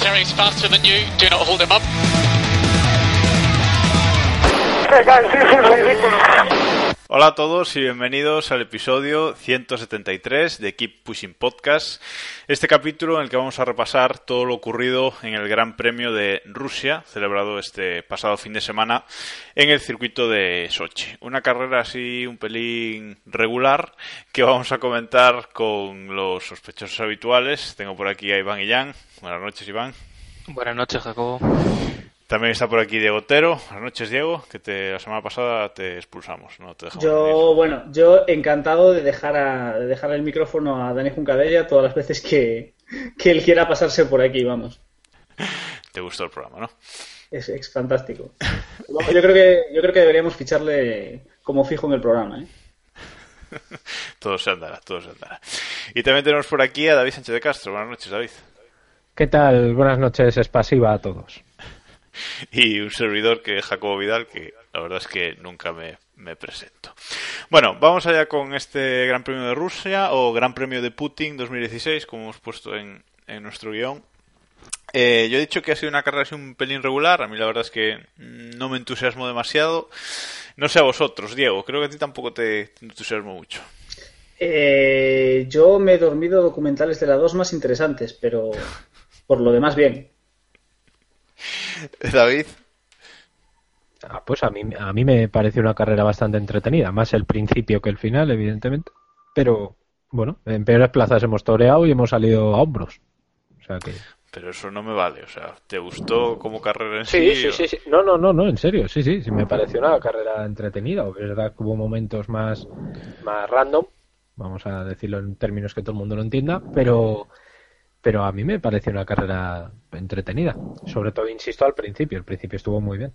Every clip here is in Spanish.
Valtteri's faster than you. Do not hold him up. Hey guys, this is ridiculous. Hola a todos y bienvenidos al episodio 173 de Keep Pushing Podcast. Este capítulo en el que vamos a repasar todo lo ocurrido en el Gran Premio de Rusia, celebrado este pasado fin de semana en el circuito de Sochi. Una carrera así un pelín regular que vamos a comentar con los sospechosos habituales. Tengo por aquí a Iván y Jan. Buenas noches, Iván. Buenas noches, Jacobo. También está por aquí Diego Otero. Buenas noches, Diego, que te, la semana pasada te expulsamos, no te dejamos Yo, venir. bueno, yo encantado de dejar, a, de dejar el micrófono a Dani Juncadella todas las veces que, que él quiera pasarse por aquí, vamos. Te gustó el programa, ¿no? Es, es fantástico. Yo creo, que, yo creo que deberíamos ficharle como fijo en el programa, ¿eh? Todo se andará, todo se andará. Y también tenemos por aquí a David Sánchez de Castro. Buenas noches, David. ¿Qué tal? Buenas noches, expasiva a todos. Y un servidor que es Jacobo Vidal, que la verdad es que nunca me, me presento. Bueno, vamos allá con este Gran Premio de Rusia o Gran Premio de Putin 2016, como hemos puesto en, en nuestro guion. Eh, yo he dicho que ha sido una carrera así un pelín regular. A mí la verdad es que no me entusiasmo demasiado. No sé a vosotros, Diego. Creo que a ti tampoco te, entusiasmo mucho. Eh, yo me he dormido documentales de la 2 más interesantes, pero por lo demás bien. David. Ah, pues a mí, a mí me pareció una carrera bastante entretenida, más el principio que el final, evidentemente. Pero bueno, en peores plazas hemos toreado y hemos salido a hombros. O sea que. Pero eso no me vale. O sea, ¿te gustó como carrera en Sí, sí? sí, o- sí, sí. No, no, no, no, en serio, sí, sí, sí, me pareció una carrera entretenida. Es verdad que hubo momentos más, más random, vamos a decirlo en términos que todo el mundo lo entienda, pero, pero a mí me pareció una carrera entretenida. Sobre todo, insisto, al principio. El principio estuvo muy bien.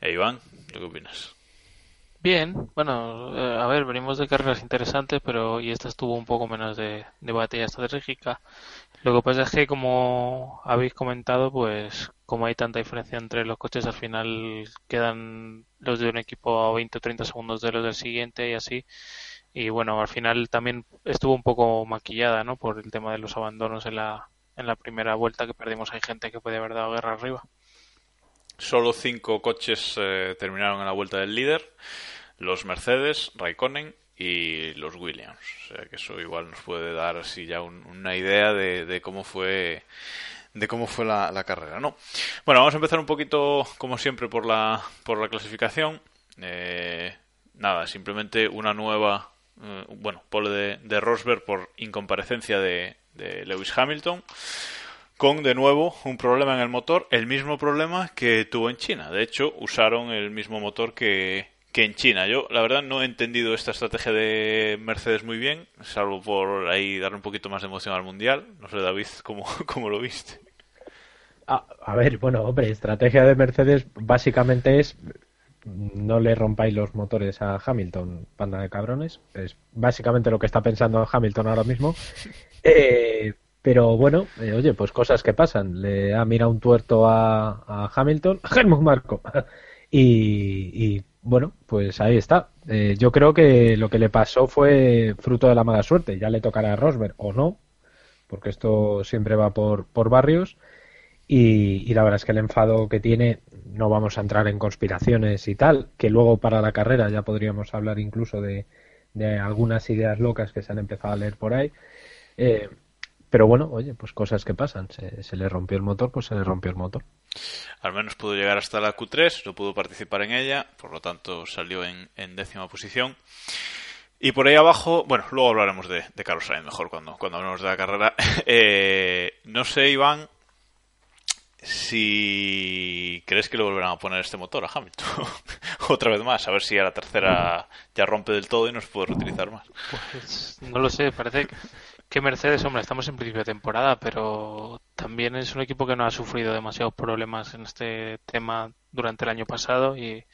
Eh, Iván, ¿tú qué opinas? Bien, bueno, eh, a ver, venimos de carreras interesantes, pero y esta estuvo un poco menos de, de batalla estratégica. Lo que pasa es que, como habéis comentado, pues como hay tanta diferencia entre los coches, al final quedan los de un equipo a 20 o 30 segundos de los del siguiente y así. Y bueno, al final también estuvo un poco maquillada, ¿no? Por el tema de los abandonos en la, en la primera vuelta que perdimos. Hay gente que puede haber dado guerra arriba. Solo cinco coches eh, terminaron en la vuelta del líder. Los Mercedes, Raikkonen y los Williams. O sea que eso igual nos puede dar así ya un- una idea de, de cómo fue de cómo fue la, la carrera, ¿no? Bueno, vamos a empezar un poquito, como siempre, por la, por la clasificación. Eh, nada, simplemente una nueva, eh, bueno, pole de, de Rosberg por incomparecencia de, de Lewis Hamilton con de nuevo un problema en el motor, el mismo problema que tuvo en China. De hecho, usaron el mismo motor que, que en China. Yo, la verdad, no he entendido esta estrategia de Mercedes muy bien, salvo por ahí darle un poquito más de emoción al Mundial. No sé, David, ¿cómo, cómo lo viste? A, a ver, bueno, hombre, estrategia de Mercedes básicamente es no le rompáis los motores a Hamilton, panda de cabrones. Es básicamente lo que está pensando Hamilton ahora mismo. Eh, pero bueno, eh, oye, pues cosas que pasan. Le ha mirado un tuerto a, a Hamilton, Helmut Marco. y, y, bueno, pues ahí está. Eh, yo creo que lo que le pasó fue fruto de la mala suerte. Ya le tocará a Rosberg o no, porque esto siempre va por, por barrios. Y, y la verdad es que el enfado que tiene, no vamos a entrar en conspiraciones y tal, que luego para la carrera ya podríamos hablar incluso de, algunas ideas locas que se han empezado a leer por ahí. Eh, pero bueno, oye, pues cosas que pasan. Se, se le rompió el motor, pues se le rompió el motor. Al menos pudo llegar hasta la Q3, no pudo participar en ella, por lo tanto salió en, décima posición. Y por ahí abajo, bueno, luego hablaremos de, Carlos Sainz mejor cuando, cuando hablemos de la carrera. Eh, no sé, Iván, si crees que le volverán a poner este motor a Hamilton otra vez más, a ver si a la tercera ya rompe del todo y no se puede reutilizar más. Pues no lo sé, parece que Mercedes, hombre, estamos en principio de temporada, pero también es un equipo que no ha sufrido demasiados problemas en este tema durante el año pasado y,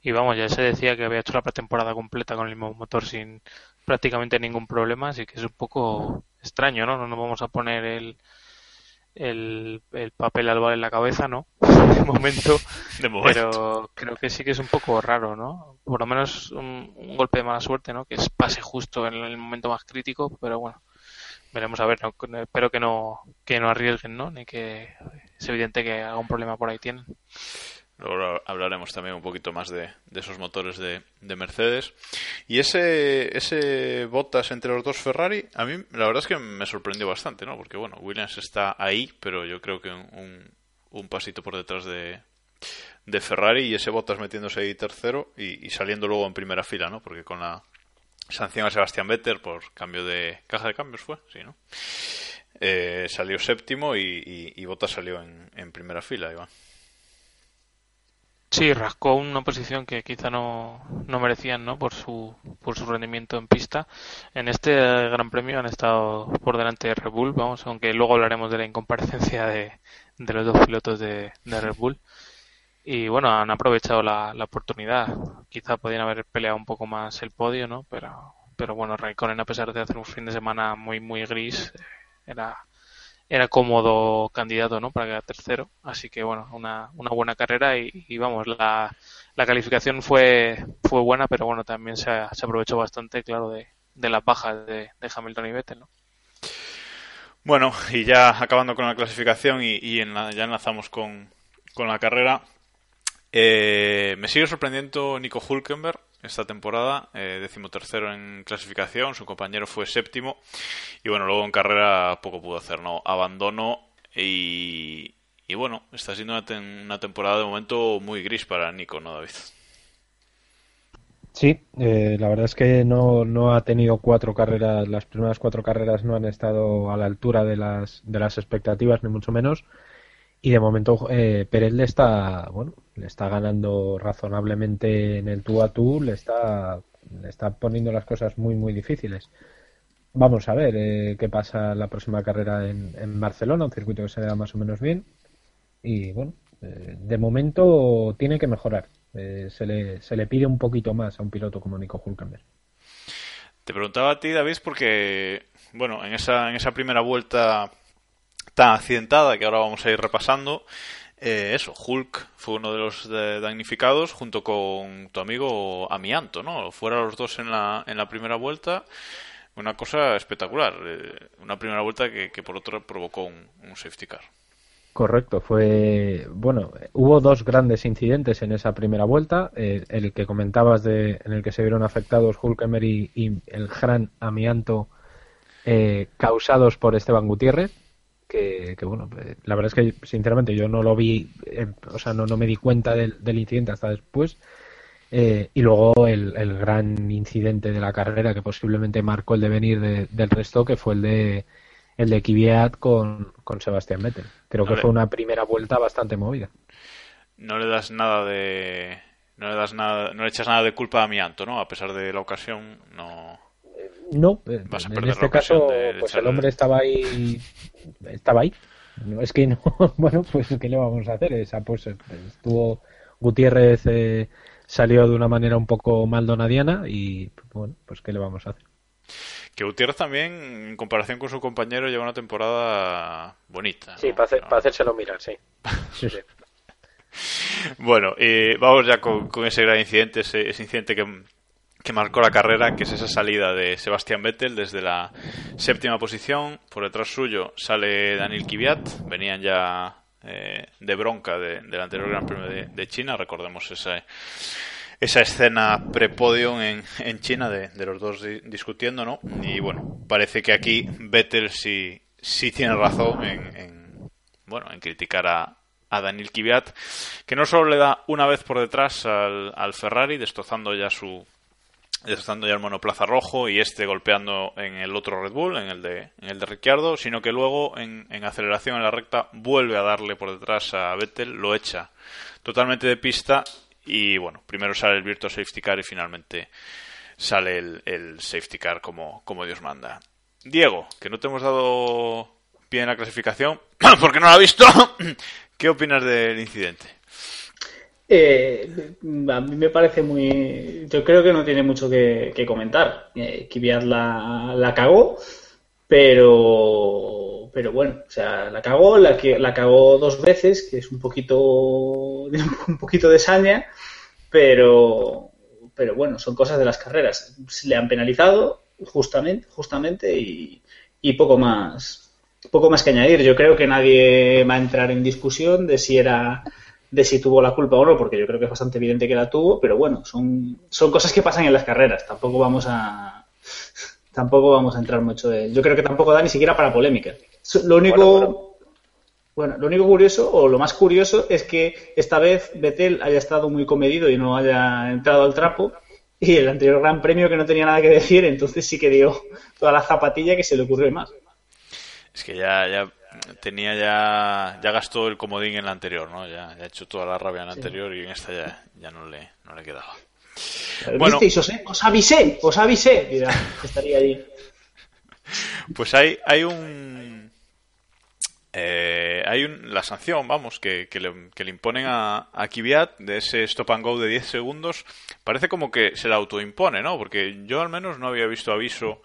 y vamos, ya se decía que había hecho la pretemporada completa con el mismo motor sin prácticamente ningún problema, así que es un poco extraño, ¿no? No nos vamos a poner el el, el papel al en la cabeza, ¿no? De momento, Pero creo que sí que es un poco raro, ¿no? Por lo menos un, golpe de mala suerte, ¿no? Que es pase justo en el momento más crítico, pero bueno, veremos a ver. ¿no? Espero que no, que no arriesguen, ¿no? Ni que es evidente que algún problema por ahí tienen. Luego hablaremos también un poquito más de, esos motores de, Mercedes. Y ese, ese Bottas entre los dos Ferrari, a mí la verdad es que me sorprendió bastante, ¿no? Porque bueno, Williams está ahí, pero yo creo que un, un pasito por detrás de, de Ferrari y ese Bottas metiéndose ahí tercero y, saliendo luego en primera fila, ¿no? Porque con la sanción a Sebastián Vettel por cambio de caja de cambios fue, sí, ¿no? Eh, salió séptimo y, y, Bottas salió en, en primera fila, Iván. Sí, rascó una posición que quizá no, no merecían, ¿no? Por su, por su rendimiento en pista. En este Gran Premio han estado por delante de Red Bull, vamos, aunque luego hablaremos de la incomparecencia de, de los dos pilotos de, de Red Bull. Y bueno, han aprovechado la, la oportunidad. Quizá podían haber peleado un poco más el podio, ¿no? Pero, pero bueno, Raikkonen, a pesar de hacer un fin de semana muy, muy gris, era, era cómodo candidato ¿no? para quedar tercero. Así que bueno, una, una buena carrera y, vamos, la, la, calificación fue, fue buena, pero bueno, también se, se aprovechó bastante, claro, de, de las bajas de, de, Hamilton y Vettel. ¿no? Bueno, y ya acabando con la clasificación y, y en ya enlazamos con, con la carrera. Eh, me sigue sorprendiendo Nico Hulkenberg esta temporada, eh, decimotercero en clasificación, su compañero fue séptimo y bueno, luego en carrera poco pudo hacer, ¿no? Abandono y, y bueno, está siendo una, temporada de momento muy gris para Nico, ¿no, David? Sí, eh, la verdad es que no, no ha tenido cuatro carreras, las primeras cuatro carreras no han estado a la altura de las, de las expectativas, ni mucho menos. Y de momento eh, Pérez le está, bueno, le está ganando razonablemente en el tú a tú, le está, le está poniendo las cosas muy, muy difíciles. Vamos a ver eh, qué pasa la próxima carrera en, en, Barcelona, un circuito que se da más o menos bien. Y bueno, eh, de momento tiene que mejorar. Eh, se, le, se le pide un poquito más a un piloto como Nico Hulkenberg. Te preguntaba a ti, David, porque, bueno, en esa, en esa primera vuelta tan accidentada que ahora vamos a ir repasando. Eh, eso, Hulk fue uno de los damnificados junto con tu amigo Amianto, ¿no? Fuera los dos en la, en la primera vuelta. Una cosa espectacular. Eh, una primera vuelta que, por otro provocó un, safety car. Correcto, fue. Bueno, hubo dos grandes incidentes en esa primera vuelta. Eh, el que comentabas, de, en el que se vieron afectados Hulkemer y, y el gran amianto causados por Esteban Gutiérrez que, bueno, eh, la verdad es que sinceramente yo no lo vi, eh, o sea, no, no me di cuenta del, incidente hasta después. Eh, y luego el, el, gran incidente de la carrera que posiblemente marcó el devenir del resto, que fue el de el de Kvyat con, con Sebastián Vettel. Creo que fue una primera vuelta bastante movida. No le das nada de no le das nada, no le echas nada de culpa a Mianto, ¿no? A pesar de la ocasión, no. No, en este caso, pues el hombre estaba ahí, estaba ahí. No, es que no, bueno, pues ¿qué le vamos a hacer? Esa, pues estuvo Gutiérrez eh, salió de una manera un poco maldonadiana y bueno, pues ¿qué le vamos a hacer? Que Gutiérrez también, en comparación con su compañero, lleva una temporada bonita. Sí, para, hacérselo mirar, sí. bueno, eh, vamos ya con, ese gran incidente, ese incidente que, que marcó la carrera, que es esa salida de Sebastián Vettel desde la séptima posición. Por detrás suyo sale Daniel Kvyat. Venían ya eh, de bronca del anterior Gran Premio de, China. Recordemos esa, esa escena pre-podium en, en, China de, los dos discutiendo, ¿no? Y bueno, parece que aquí Vettel sí, sí tiene razón en, bueno, en criticar a, a Daniel Kvyat, que no solo le da una vez por detrás al, al Ferrari, destrozando ya su destrozando ya el monoplaza rojo y este golpeando en el otro Red Bull, en el de, en el de Ricciardo, sino que luego en, en aceleración en la recta vuelve a darle por detrás a Vettel, lo echa totalmente de pista y bueno, primero sale el Virtual Safety Car y finalmente sale el, el Safety Car como, como Dios manda. Diego, que no te hemos dado pie en la clasificación porque no lo ha visto, ¿qué opinas del incidente? Eh, a mí me parece muy. Yo creo que no tiene mucho que, que comentar. Eh, Kvyat la, la cagó, pero. Pero bueno, o sea, la cagó, la, la cagó dos veces, que es un poquito. un poquito de saña, pero. Pero bueno, son cosas de las carreras. Le han penalizado, justamente, justamente, y, y poco más. Poco más que añadir. Yo creo que nadie va a entrar en discusión de si era de si tuvo la culpa o no, porque yo creo que es bastante evidente que la tuvo, pero bueno, son, son cosas que pasan en las carreras. Tampoco vamos a tampoco vamos a entrar mucho de. Yo creo que tampoco da ni siquiera para polémica. Lo único bueno, lo único curioso o lo más curioso es que esta vez Betel haya estado muy comedido y no haya entrado al trapo. Y el anterior Gran Premio que no tenía nada que decir, entonces sí que dio toda la zapatilla que se le ocurrió más. Es que ya, ya tenía ya, ya gastó el comodín en la anterior, ¿no? Ya, ya ha hecho toda la rabia en la anterior y en esta ya, ya no le, no le quedaba. Bueno. ¿Visteis? Os, os avisé, os avisé. Mira, estaría allí. Pues hay, hay un. eh, hay un, la sanción, vamos, que, que, le, que le imponen a, a Kvyat de ese stop and go de 10 segundos. Parece como que se la autoimpone, ¿no? Porque yo al menos no había visto aviso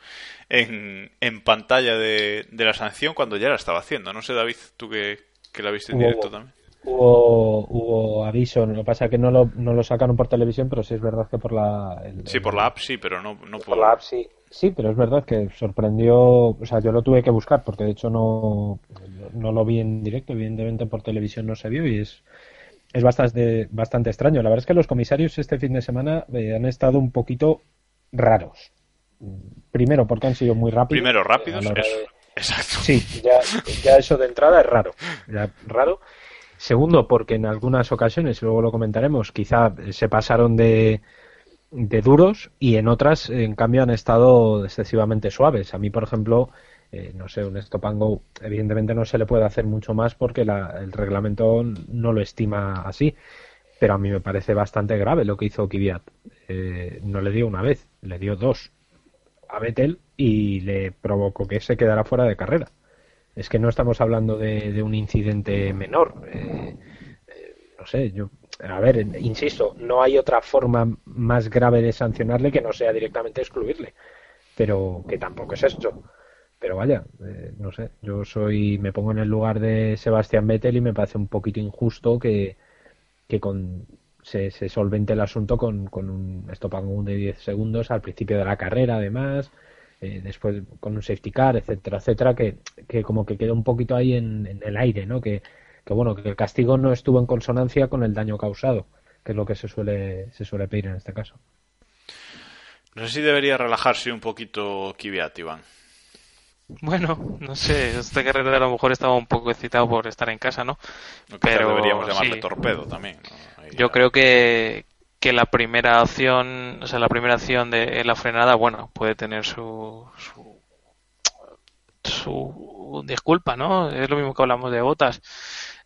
en, en pantalla de, de la sanción cuando ya la estaba haciendo. No sé, David, tú que, que la viste en Hubo- directo también. Hubo, hubo aviso, lo que pasa es que no lo, no lo sacaron por televisión, pero sí es verdad que por la... el- Sí, por la app sí, pero no, no por la app sí. Sí, pero es verdad que sorprendió, o sea, yo lo tuve que buscar porque de hecho no, no lo vi en directo, evidentemente por televisión no se vio y es, es bastante, bastante extraño. La verdad es que los comisarios este fin de semana eh, han estado un poquito raros. Primero porque han sido muy rápidos. Primero rápidos, eso. Exacto. Sí, ya, ya eso de entrada es raro. Ya, raro. Segundo, porque en algunas ocasiones, luego lo comentaremos, quizá se pasaron de, de duros y en otras, en cambio, han estado excesivamente suaves. A mí, por ejemplo, eh, no sé, un stop and go, evidentemente no se le puede hacer mucho más porque la- el reglamento no lo estima así. Pero a mí me parece bastante grave lo que hizo Kvyat. Eh, no le dio una vez, le dio dos a Vettel y le provocó que se quedara fuera de carrera. Es que no estamos hablando de, un incidente menor. Eh, eh, no sé, yo. A ver, insisto, no hay otra forma más grave de sancionarle que no sea directamente excluirle. Pero que tampoco es eso. Pero vaya, eh, no sé, yo soy. Me pongo en el lugar de Sebastián Vettel y me parece un poquito injusto que, que con se, se solvente el asunto con, con un stop and go de 10 segundos al principio de la carrera, además, eh, después con un safety car, etcétera, etcétera, que, que como que queda un poquito ahí en, en el aire, ¿no? Que, que bueno, que el castigo no estuvo en consonancia con el daño causado, que es lo que se suele, se suele pedir en este caso. No sé si debería relajarse un poquito Kvyat, Iván. Bueno, no sé, esta carrera a lo mejor estaba un poco excitado por estar en casa, ¿no? Pero deberíamos llamarle sí. torpedo también. ¿no? Yo creo que, que la primera opción, o sea, la primera acción de la frenada, bueno, puede tener su, su, su disculpa, ¿no? Es lo mismo que hablamos de Botas.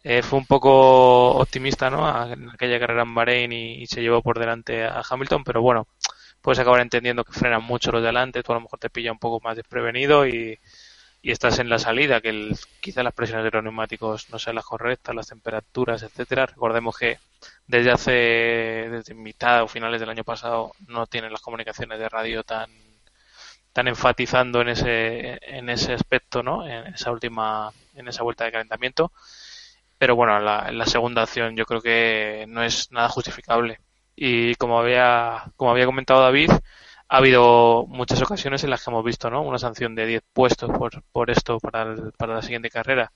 Eh, fue un poco optimista, ¿no? En aquella carrera en Bahrein y, y se llevó por delante a Hamilton, pero bueno, puedes acabar entendiendo que frenan mucho los de delante, tú a lo mejor te pilla un poco más desprevenido y, y estás en la salida, que el, quizá las presiones de los neumáticos no sean las correctas, las temperaturas, etcétera. Recordemos que desde hace, desde mitad o finales del año pasado, no tienen las comunicaciones de radio tan, tan enfatizando en ese, en ese aspecto, ¿no? En esa última, en esa vuelta de calentamiento. Pero bueno, la, la segunda acción yo creo que no es nada justificable. Y como había, como había comentado David, ha habido muchas ocasiones en las que hemos visto, ¿no? Una sanción de 10 puestos por, por esto para, el- para la siguiente carrera.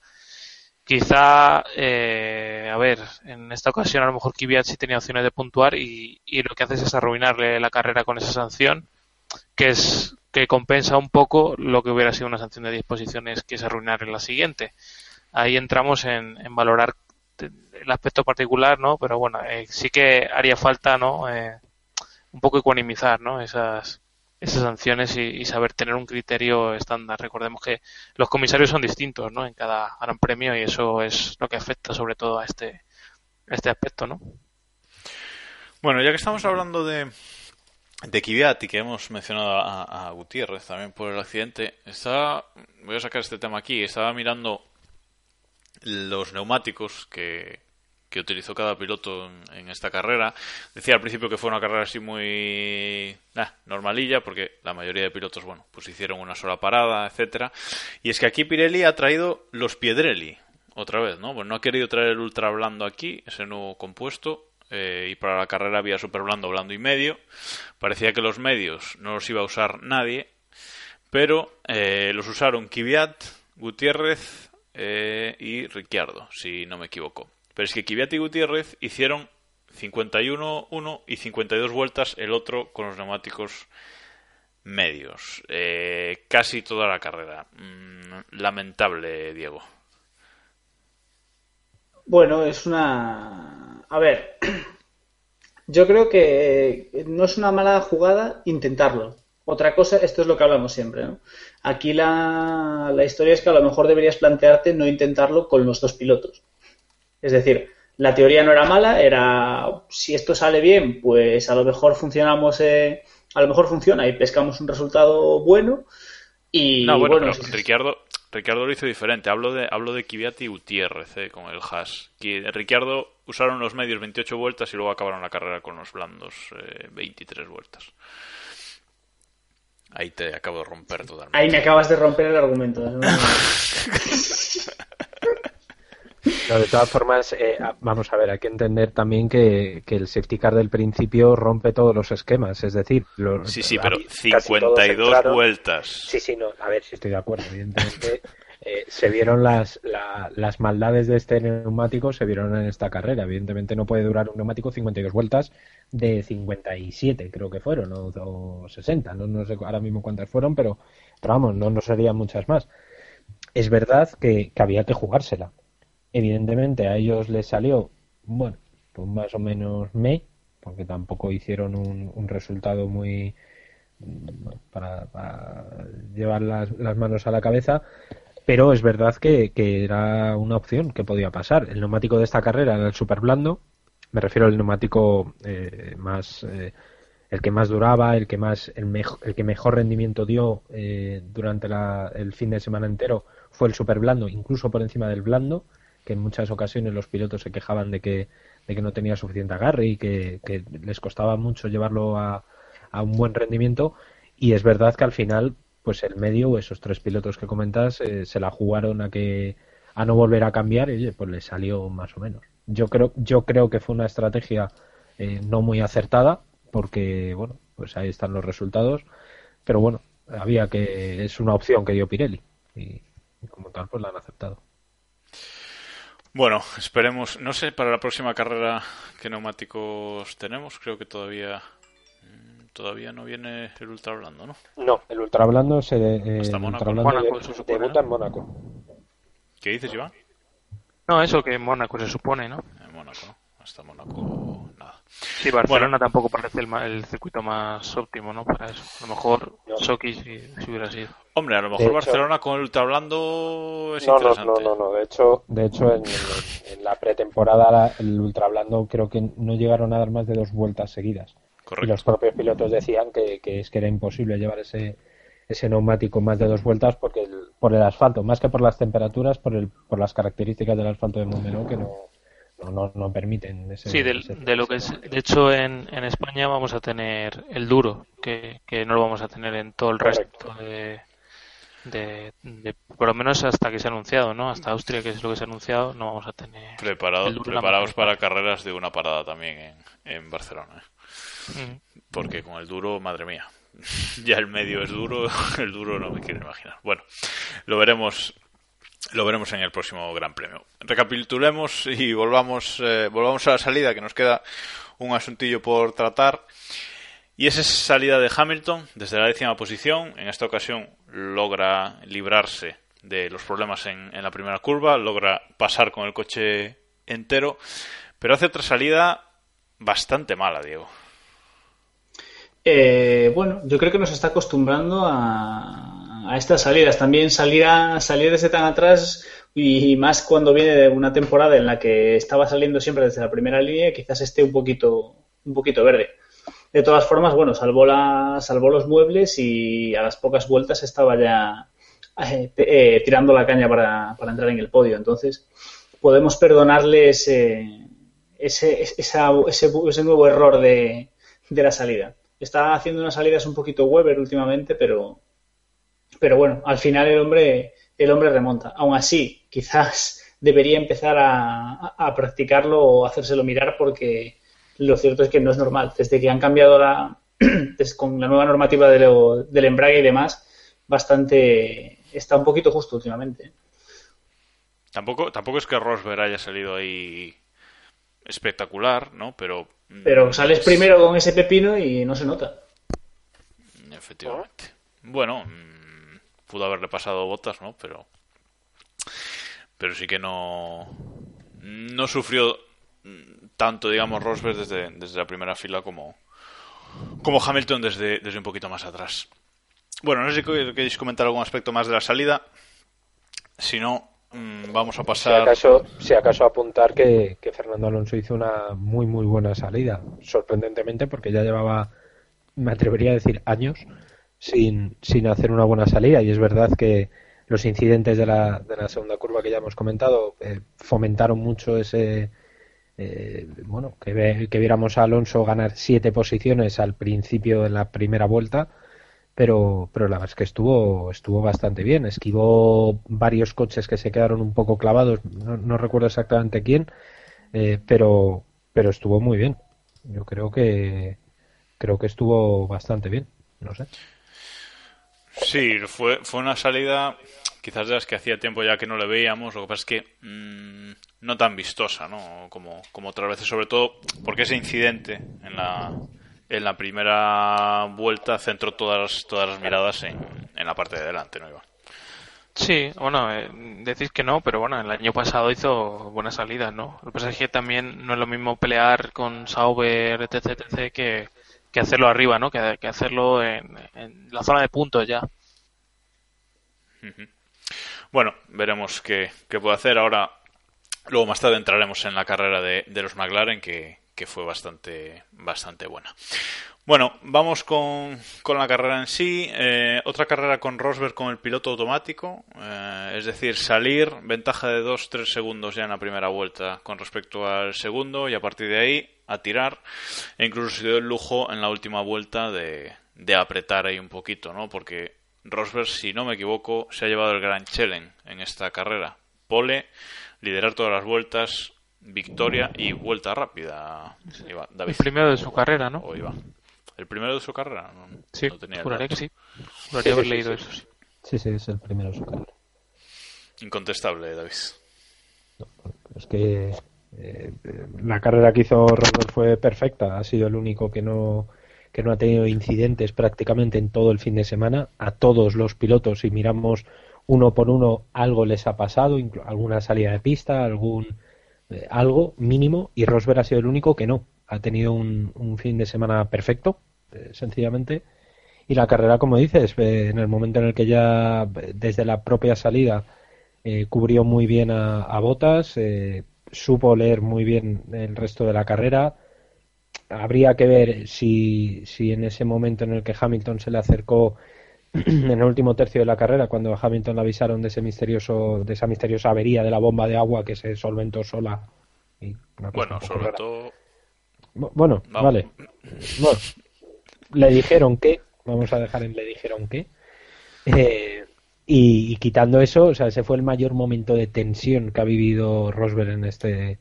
Quizá, eh, a ver, en esta ocasión a lo mejor Kvyat sí tenía opciones de puntuar y, y lo que haces es arruinarle la carrera con esa sanción, que es que compensa un poco lo que hubiera sido una sanción de 10 posiciones, que es arruinarle la siguiente. Ahí entramos en, en valorar el aspecto particular, ¿no? Pero bueno, eh, sí que haría falta, ¿no? Eh, un poco ecuanimizar, ¿no? Esas, esas sanciones y, saber tener un criterio estándar. Recordemos que los comisarios son distintos, ¿no? En cada gran premio y eso es lo que afecta sobre todo a este, este aspecto, ¿no? Bueno, ya que estamos hablando de, de Kvyat y que hemos mencionado a, a, Gutiérrez también por el accidente, estaba, voy a sacar este tema aquí, estaba mirando los neumáticos que, que utilizó cada piloto en, esta carrera. Decía al principio que fue una carrera así muy normalilla, porque la mayoría de pilotos, bueno, pues hicieron una sola parada, etcétera. Y es que aquí Pirelli ha traído los Piedrelli, otra vez, ¿no? Pues no ha querido traer el ultra blando aquí, ese nuevo compuesto, eh, y para la carrera había super blando, blando y medio. Parecía que los medios no los iba a usar nadie, pero eh, los usaron Kvyat, Gutiérrez eh, y Ricciardo, si no me equivoco. Pero es que Kvyat y Gutiérrez hicieron 51 uno y 52 vueltas el otro con los neumáticos medios. Eh, casi toda la carrera. Mm, lamentable, Diego. Bueno, es una... A ver, yo creo que no es una mala jugada intentarlo. Otra cosa, esto es lo que hablamos siempre, ¿no? Aquí la, la historia es que a lo mejor deberías plantearte no intentarlo con los dos pilotos. Es decir, la teoría no era mala, era si esto sale bien, pues a lo mejor funcionamos, eh, a lo mejor funciona y pescamos un resultado bueno. Y no, bueno, pero Ricciardo, lo hizo diferente. Hablo de, hablo de Kvyat y Gutiérrez eh, con el Haas. Ricciardo usaron los medios 28 vueltas y luego acabaron la carrera con los blandos 23 eh, vueltas. Ahí te acabo de romper totalmente. Ahí me acabas de romper el argumento. de todas formas, eh, vamos a ver, hay que entender también que, el safety car del principio rompe todos los esquemas, es decir... sí, sí, pero 52 vueltas. Sí, sí, no, a ver si estoy de acuerdo, evidentemente. Eh, se vieron las, las maldades de este neumático, se vieron en esta carrera. Evidentemente no puede durar un neumático 52 vueltas de 57, creo que fueron, o, 60, no, no sé ahora mismo cuántas fueron, pero, vamos, no, no serían muchas más. Es verdad que había que jugársela Evidentemente a ellos les salió, bueno, pues más o menos me, porque tampoco hicieron un, resultado muy para, llevar las, manos a la cabeza, pero es verdad que, era una opción que podía pasar. El neumático de esta carrera era el super blando, me refiero al neumático eh, más eh, el que más duraba, el que más el, el que mejor rendimiento dio eh, durante el fin de semana entero fue el super blando, incluso por encima del blando que en muchas ocasiones los pilotos se quejaban de que, de que no tenía suficiente agarre y que, les costaba mucho llevarlo a, a, un buen rendimiento. Y es verdad que al final, pues el medio, esos tres pilotos que comentas, eh, se la jugaron a que a no volver a cambiar y pues le salió más o menos. Yo creo, yo creo que fue una estrategia eh, no muy acertada, porque bueno, pues ahí están los resultados, pero bueno, había que, es una opción que dio Pirelli y como tal pues la han aceptado. Bueno, esperemos. No sé para la próxima carrera qué neumáticos tenemos. Creo que todavía mm, todavía no viene el ultra blando, ¿no? No, el ultra blando se eh, Hasta Mónaco. se supone, en Mónaco. ¿Qué dices, Iván? No, eso que en Mónaco se supone, ¿no? En Mónaco, hasta Mónaco. Sí, Barcelona tampoco parece el, circuito más óptimo, ¿no? Para eso. A lo mejor Soki si, hubiera sido. Hombre, a lo mejor Barcelona con el ultra blando es interesante. No, no, no, De hecho, de hecho en, la pretemporada el ultra blando creo que no llegaron a dar más de dos vueltas seguidas. Correcto. Y los propios pilotos decían que, es que era imposible llevar ese, ese neumático más de dos vueltas porque por el asfalto, más que por las temperaturas, por, el, por las características del asfalto de Montmeló que no no, no permiten ese, sí de lo que es, de hecho en, en España vamos a tener el duro que, que no lo vamos a tener en todo el resto de, de, por lo menos hasta que se ha anunciado no hasta Austria que es lo que se ha anunciado no vamos a tener preparados preparados para carreras de una parada también en, en Barcelona. ¿eh? mm. porque con el duro madre mía ya el medio es duro el duro no me quiero imaginar. Bueno lo veremos lo veremos en el próximo Gran Premio. Recapitulemos y volvamos, eh, volvamos a la salida, que nos queda un asuntillo por tratar. Y esa es salida de Hamilton desde la décima posición. En esta ocasión logra librarse de los problemas en, la primera curva, logra pasar con el coche entero, pero hace otra salida bastante mala, Diego. Eh, bueno, yo creo que nos está acostumbrando a, a estas salidas. También salir, a, salir desde tan atrás y más cuando viene de una temporada en la que estaba saliendo siempre desde la primera línea, quizás esté un poquito, un poquito verde. De todas formas, bueno, salvó, la, salvó los muebles y a las pocas vueltas estaba ya eh, eh, tirando la caña para, para, entrar en el podio. Entonces, podemos perdonarle ese, ese, ese, ese nuevo error de, de la salida. Está haciendo unas salidas un poquito Weber últimamente, pero, pero bueno, al final el hombre, el hombre remonta. Aún así, quizás debería empezar a, a practicarlo o hacérselo mirar porque lo cierto es que no es normal. Desde que han cambiado la, con la nueva normativa de lo, del embrague y demás, bastante está un poquito justo últimamente. Tampoco, tampoco es que Rosberg haya salido ahí espectacular, ¿no? Pero. Pero sales es... primero con ese pepino y no se nota. Efectivamente. Bueno, pudo haberle pasado botas, ¿no? Pero. Pero sí que no. No sufrió tanto, digamos, Rosberg desde, desde la primera fila como, como Hamilton desde, desde un poquito más atrás. Bueno, no sé si queréis comentar algún aspecto más de la salida. Si no, mmm, vamos a pasar. Si acaso, si acaso apuntar que, que, Fernando Alonso hizo una muy, muy buena salida. Sorprendentemente, porque ya llevaba, me atrevería a decir, años sin, sin hacer una buena salida. Y es verdad que los incidentes de la, de la segunda curva que ya hemos comentado eh, fomentaron mucho ese. Eh, bueno, que, ve, que viéramos a Alonso ganar siete posiciones al principio de la primera vuelta pero, pero la verdad es que estuvo, estuvo bastante bien. Esquivó varios coches que se quedaron un poco clavados, no, no recuerdo exactamente quién, eh, pero, pero estuvo muy bien. Yo creo que creo que estuvo bastante bien, no sé. Sí, fue, fue una salida quizás de las que hacía tiempo ya que no le veíamos, lo que pasa es que mmm, no tan vistosa, ¿no? Como, como otras veces, sobre todo porque ese incidente en la, en la primera vuelta centró todas, todas las miradas en, en la parte de delante, ¿no, Iván? Sí, bueno, eh, decís que no, pero bueno, el año pasado hizo buenas salidas, ¿no? Lo que pasa es que también no es lo mismo pelear con Sauber, etc, etc, que, que hacerlo arriba, ¿no? Que, que hacerlo en, la zona de puntos ya. Bueno, veremos qué, qué, puede hacer. Ahora, luego más tarde entraremos en la carrera de, los McLaren, que, que fue bastante, bastante buena. Bueno, vamos con, con la carrera en sí. Eh, otra carrera con Rosberg con el piloto automático. Eh, es decir, salir, ventaja de 2-3 segundos ya en la primera vuelta con respecto al segundo y a partir de ahí a tirar. E incluso se dio el lujo en la última vuelta de, de apretar ahí un poquito, ¿no? Porque Rosberg, si no me equivoco, se ha llevado el Grand Challenge en esta carrera. Pole, liderar todas las vueltas, victoria y vuelta rápida. Iba, David. El primero de su carrera, ¿no? O iba. ¿El primero de su carrera? No, sí, no tenía juraría que sí. Juraría sí, haber sí, leído sí, eso, sí. Sí, sí, es el primero de su carrera. Incontestable, David. No, es que eh, la carrera que hizo Rosberg fue perfecta. Ha sido el único que no que no ha tenido incidentes prácticamente en todo el fin de semana. A todos los pilotos, si miramos uno por uno, algo les ha pasado, alguna salida de pista, algún eh, algo mínimo, y Rosberg ha sido el único que no. Ha tenido un, un fin de semana perfecto, eh, sencillamente. Y la carrera, como dices, eh, en el momento en el que ya desde la propia salida eh, cubrió muy bien a, a Botas, supo leer muy bien el resto de la carrera. Habría que ver si, si en ese momento en el que Hamilton se le acercó en el último tercio de la carrera, cuando a Hamilton le avisaron de ese misterioso, de esa misteriosa avería de la bomba de agua que se solventó sola. Y bueno, solventó. Bueno, vale. Bueno, le dijeron que, vamos a dejar en le dijeron que, eh, y, quitando eso, o sea, ese fue el mayor momento de tensión que ha vivido Rosberg en este,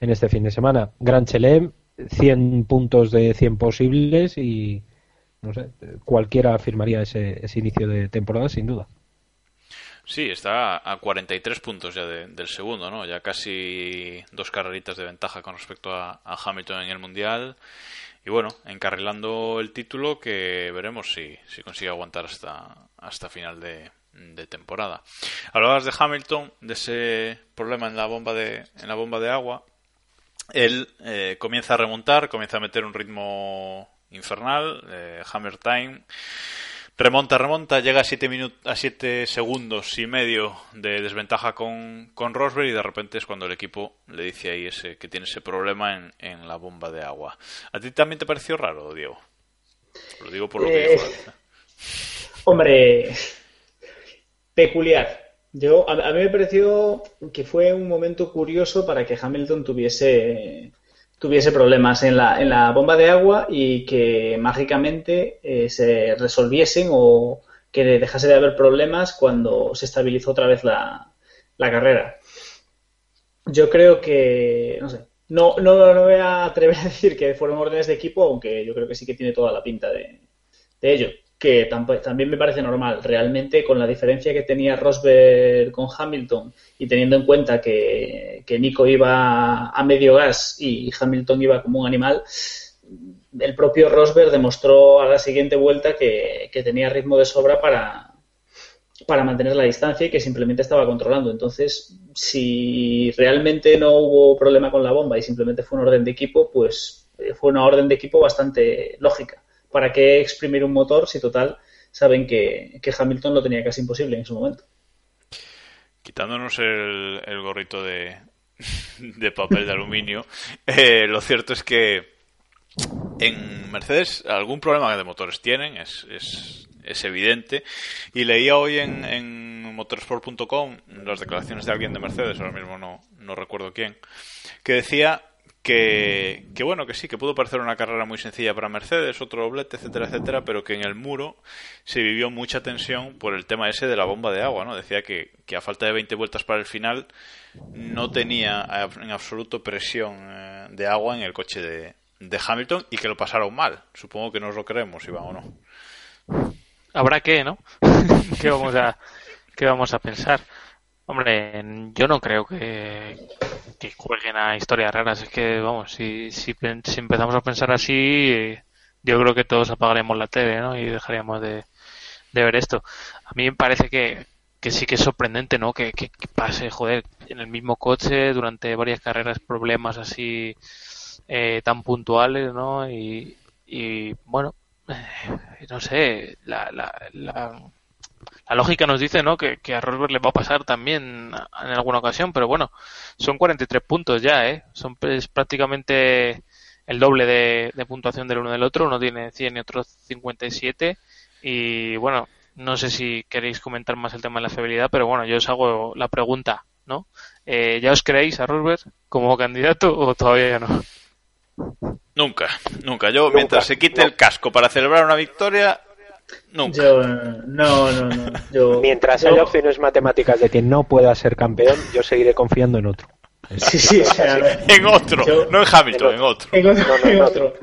en este fin de semana. Gran Chelem, 100 puntos de 100 posibles y no sé, cualquiera firmaría ese, ese inicio de temporada sin duda. Sí, está a 43 puntos ya de, del segundo, ¿no? Ya casi dos carreritas de ventaja con respecto a, a, Hamilton en el Mundial. Y bueno, encarrilando el título que veremos si, si consigue aguantar hasta, hasta final de, de temporada. Hablabas de Hamilton, de ese problema en la bomba de, en la bomba de agua. Él eh, comienza a remontar, comienza a meter un ritmo infernal, eh, Hammer Time. Remonta, remonta, llega a 7 a siete segundos y medio de desventaja con, con Rosberg y de repente es cuando el equipo le dice ahí ese, que tiene ese problema en, en la bomba de agua. ¿A ti también te pareció raro, Diego? Lo digo por lo que dijo Eh, Hombre, peculiar. Yo, a, mí me pareció que fue un momento curioso para que Hamilton tuviese, tuviese problemas en la, en la bomba de agua y que mágicamente eh, se resolviesen o que dejase de haber problemas cuando se estabilizó otra vez la, la carrera. Yo creo que, no sé, no, no, no voy a atrever a decir que fueron órdenes de equipo, aunque yo creo que sí que tiene toda la pinta de ello, que también me parece normal. Realmente, con la diferencia que tenía Rosberg con Hamilton y teniendo en cuenta que, que Nico iba a medio gas y Hamilton iba como un animal, el propio Rosberg demostró a la siguiente vuelta que, que tenía ritmo de sobra para, para mantener la distancia y que simplemente estaba controlando. Entonces, si realmente no hubo problema con la bomba y simplemente fue una orden de equipo, pues eh, fue una orden de equipo bastante lógica. ¿Para qué exprimir un motor si total saben que, que Hamilton lo tenía casi imposible en su momento? Quitándonos el, el gorrito de, de papel de aluminio, eh, lo cierto es que en Mercedes algún problema de motores tienen, es, es, es evidente. Y leía hoy en, en motorsport.com las declaraciones de alguien de Mercedes, ahora mismo no, no recuerdo quién, que decía que, que bueno, que sí, que pudo parecer una carrera muy sencilla para Mercedes, otro doblete, etcétera, etcétera, pero que en el muro se vivió mucha tensión por el tema ese de la bomba de agua, ¿no? Decía que, que a falta de 20 vueltas para el final no tenía en absoluto presión eh, de agua en el coche de, de Hamilton y que lo pasaron mal. Supongo que nos lo creemos, Iván, ¿o no? Habrá que, ¿no? ¿Qué vamos a, qué vamos a pensar? Hombre, yo no creo que, que jueguen a historias raras. Es que, vamos, si, si, si empezamos a pensar así, yo creo que todos apagaremos la tele, ¿no? Y dejaríamos de, de ver esto. A mí me parece que, que sí que es sorprendente, ¿no? Que, que, que pase, joder, en el mismo coche durante varias carreras problemas así eh, tan puntuales, ¿no? Y, y bueno, eh, no sé, la, la, la, la lógica nos dice, ¿no? Que, a Rosberg le va a pasar también en alguna ocasión, pero bueno, son 43 puntos ya, ¿eh? Son pues, prácticamente el doble de, de puntuación del uno del otro. Uno tiene 100 y otro 57. Y bueno, no sé si queréis comentar más el tema de la fiabilidad, pero bueno, yo os hago la pregunta, ¿no? Eh, ¿Ya os creéis a Rosberg como candidato o todavía no? Nunca, nunca. Yo, mientras se quite el casco para celebrar una victoria, nunca. Yo, no, no, no. Yo, Mientras yo- haya opciones matemáticas de que no pueda ser campeón, yo seguiré confiando en otro. Sí, sí, o sea. En otro, Yo- no en Hamilton, en otro. En otro. No, no, en otro.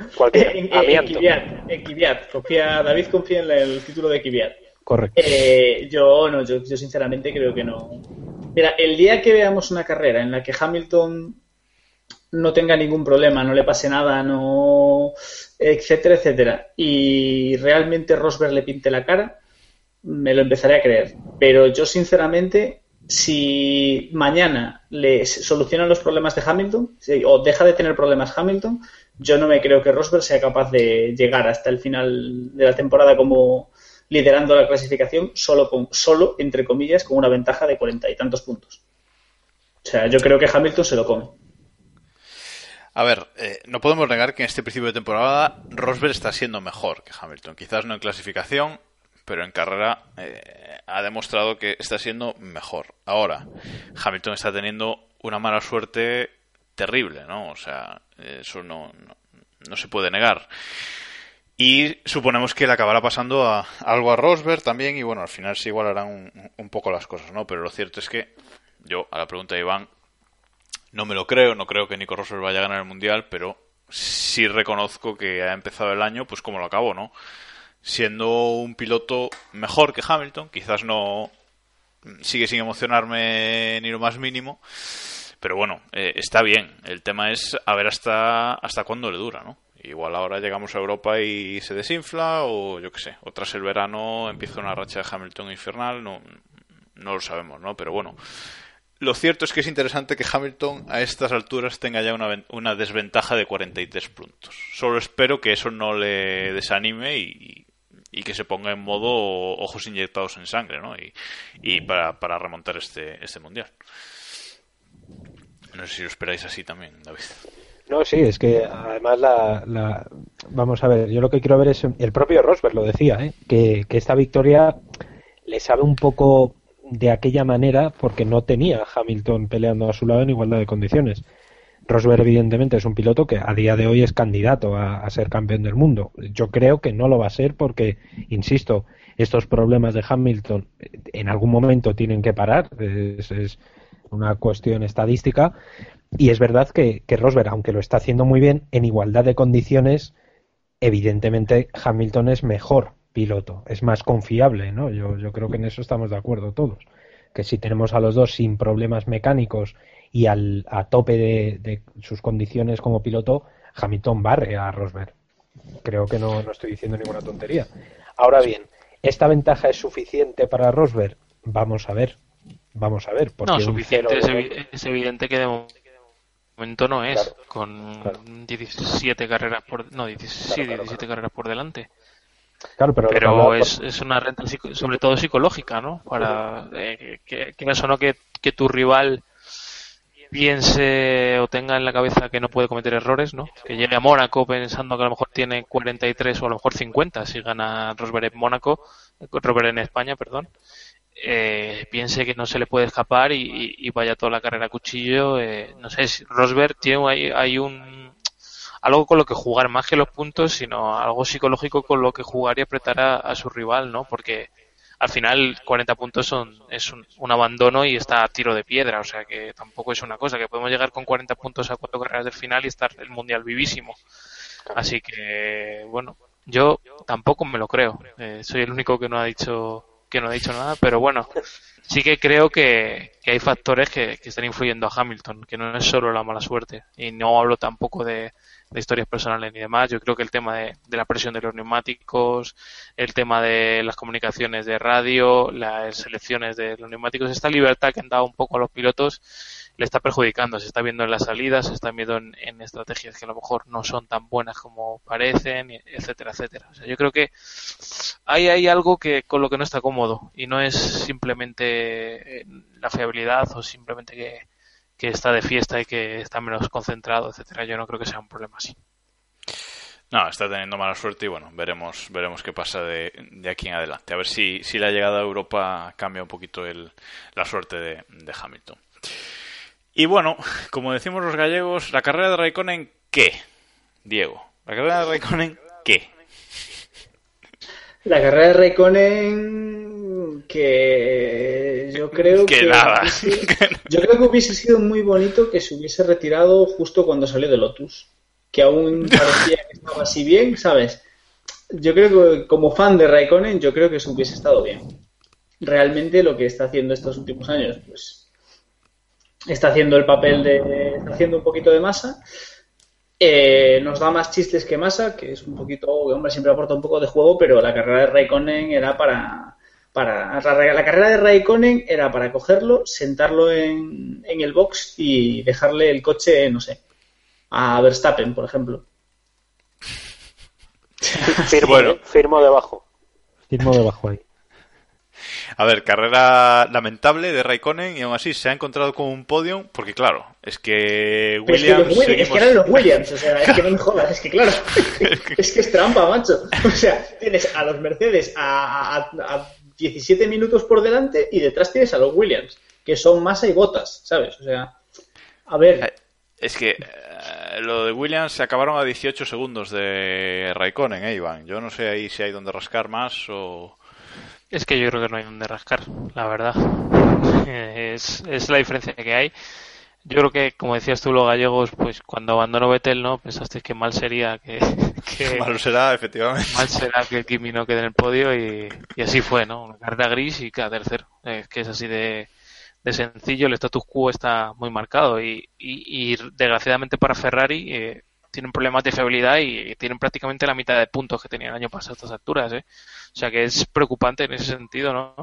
Confía, David confía en el título de Kvyat. Correcto. Eh, yo no, yo, yo sinceramente creo que no. Mira, el día que veamos una carrera en la que Hamilton no tenga ningún problema, no le pase nada, no etcétera, etcétera, y realmente Rosberg le pinte la cara, me lo empezaré a creer. Pero yo sinceramente, si mañana le solucionan los problemas de Hamilton o deja de tener problemas Hamilton, yo no me creo que Rosberg sea capaz de llegar hasta el final de la temporada como liderando la clasificación solo con solo entre comillas con una ventaja de cuarenta y tantos puntos. O sea, yo creo que Hamilton se lo come. A ver, eh, no podemos negar que en este principio de temporada Rosberg está siendo mejor que Hamilton. Quizás no en clasificación, pero en carrera eh, ha demostrado que está siendo mejor. Ahora, Hamilton está teniendo una mala suerte terrible, ¿no? O sea, eso no, no, se puede negar. Y suponemos que le acabará pasando a, algo a Rosberg también, y bueno, al final se igualarán un, un poco las cosas, ¿no? Pero lo cierto es que yo, a la pregunta de Iván, no me lo creo, no creo que Nico Rosberg vaya a ganar el Mundial, pero sí reconozco que ha empezado el año, pues como lo acabó, ¿no? Siendo un piloto mejor que Hamilton, quizás no sigue sin emocionarme ni lo más mínimo, pero bueno, eh, está bien. El tema es a ver hasta, hasta cuándo le dura, ¿no? igual ahora llegamos a Europa y se desinfla, o yo qué sé, o tras el verano empieza una racha de Hamilton infernal, no, no lo sabemos, ¿no? Pero bueno, lo cierto es que es interesante que Hamilton a estas alturas tenga ya una, una desventaja de 43 puntos. Solo espero que eso no le desanime y, y que se ponga en modo ojos inyectados en sangre, ¿no? Y, y para, para remontar este, este mundial. No sé si lo esperáis así también, David. No, sí, es que además la, la, Vamos a ver, yo lo que quiero ver es... El propio Rosberg lo decía, ¿eh? que, que esta victoria le sabe un poco de aquella manera porque no tenía Hamilton peleando a su lado en igualdad de condiciones. Rosberg, evidentemente, es un piloto que a día de hoy es candidato a, ser campeón del mundo. Yo creo que no lo va a ser porque, insisto, estos problemas de Hamilton en algún momento tienen que parar. Es, es una cuestión estadística. Y es verdad que, que, Rosberg, aunque lo está haciendo muy bien, en igualdad de condiciones, evidentemente Hamilton es mejor piloto, es más confiable, ¿no? Yo, yo creo que en eso estamos de acuerdo todos. Que si tenemos a los dos sin problemas mecánicos y al, a tope de, sus condiciones como piloto, Hamilton barre a Rosberg. Creo que no, no estoy diciendo ninguna tontería. Ahora bien, ¿esta ventaja es suficiente para Rosberg? Vamos a ver. Vamos a ver. Porque no, suficiente es, evidente que de momento no es. con 17 carreras por. No, 17, carreras por delante. Claro, pero, pero es, es, una renta sobre todo psicológica, ¿no? Para eh, que, que, eso no que, que tu rival piense o tenga en la cabeza que no puede cometer errores, ¿no? Que llegue a Mónaco pensando que a lo mejor tiene 43 o a lo mejor 50 si gana Rosberg en Mónaco, Rosberg en España, perdón. Eh, piense que no se le puede escapar y, vaya toda la carrera a cuchillo. Eh, no sé, si Rosberg tiene hay, hay un algo con lo que jugar más que los puntos, sino algo psicológico con lo que jugar y apretar a, su rival, ¿no? Porque al final 40 puntos son es un, abandono y está a tiro de piedra, o sea que tampoco es una cosa, que podemos llegar con 40 puntos a cuatro carreras del final y estar el mundial vivísimo. Así que, bueno, yo tampoco me lo creo. Eh, soy el único que no ha dicho que no ha dicho nada, pero bueno, sí que creo que, que hay factores que están influyendo a Hamilton, que no es solo la mala suerte. Y no hablo tampoco de, de historias personales ni demás. Yo creo que el tema de, la presión de los neumáticos, el tema de las comunicaciones de radio, las selecciones de los neumáticos, esta libertad que han dado un poco a los pilotos le está perjudicando. Se está viendo en las salidas, se está viendo en, estrategias que a lo mejor no son tan buenas como parecen, etcétera, etcétera. O sea, yo creo que hay, hay algo que con lo que no está cómodo y no es simplemente eh, la fiabilidad o simplemente que que está de fiesta y que está menos concentrado, etcétera. Yo no creo que sea un problema así. No, está teniendo mala suerte y bueno, veremos, veremos qué pasa de, aquí en adelante. A ver si, si la llegada a Europa cambia un poquito el, la suerte de, Hamilton. Y bueno, como decimos los gallegos, la carrera de Raikkonen, ¿qué? Diego, la carrera de Raikkonen, ¿qué? La carrera de Raikkonen que yo creo que, yo creo que hubiese sido muy bonito que se hubiese retirado justo cuando salió de Lotus, que aún parecía que estaba así bien, ¿sabes? Yo creo que como fan de Raikkonen, yo creo que eso hubiese estado bien. Realmente lo que está haciendo estos últimos años, pues está haciendo el papel de está haciendo un poquito de masa eh, nos da más chistes que masa, que es un poquito, hombre, siempre aporta un poco de juego, pero la carrera de Raikkonen era para, para la, carrera de Raikkonen era para cogerlo, sentarlo en, en el box y dejarle el coche, no sé, a Verstappen, por ejemplo. Firmo, bueno. firmo debajo. Firmo debajo ahí. A ver, carrera lamentable de Raikkonen y aún así se ha encontrado con un podio porque claro, es que Williams... Es que, es que eran los Williams, o sea, es que no me jodas, es que claro, es que es trampa, macho. O sea, tienes a los Mercedes a, a, 17 minutos por delante y detrás tienes a los Williams, que son masa y botas, ¿sabes? O sea, a ver... Eh, es que eh, lo de Williams se acabaron a 18 segundos de Raikkonen, ¿eh, Iván? Yo no sé ahí si hay donde rascar más o... Es que yo creo que no hay donde rascar, la verdad. Es, es la diferencia que hay. Yo creo que, como decías tú, los gallegos, pues cuando abandonó Betel, ¿no? Pensaste que mal sería que... que mal será, efectivamente. Mal será que Kimi no quede en el podio y, y así fue, ¿no? Una carrera gris y cada tercero. Es que es así de, de sencillo, el status quo está muy marcado y, y, y desgraciadamente para Ferrari, eh, tienen problemas de fiabilidad y tienen prácticamente la mitad de puntos que tenían el año pasado a estas alturas. ¿eh? O sea que es preocupante en ese sentido, ¿no?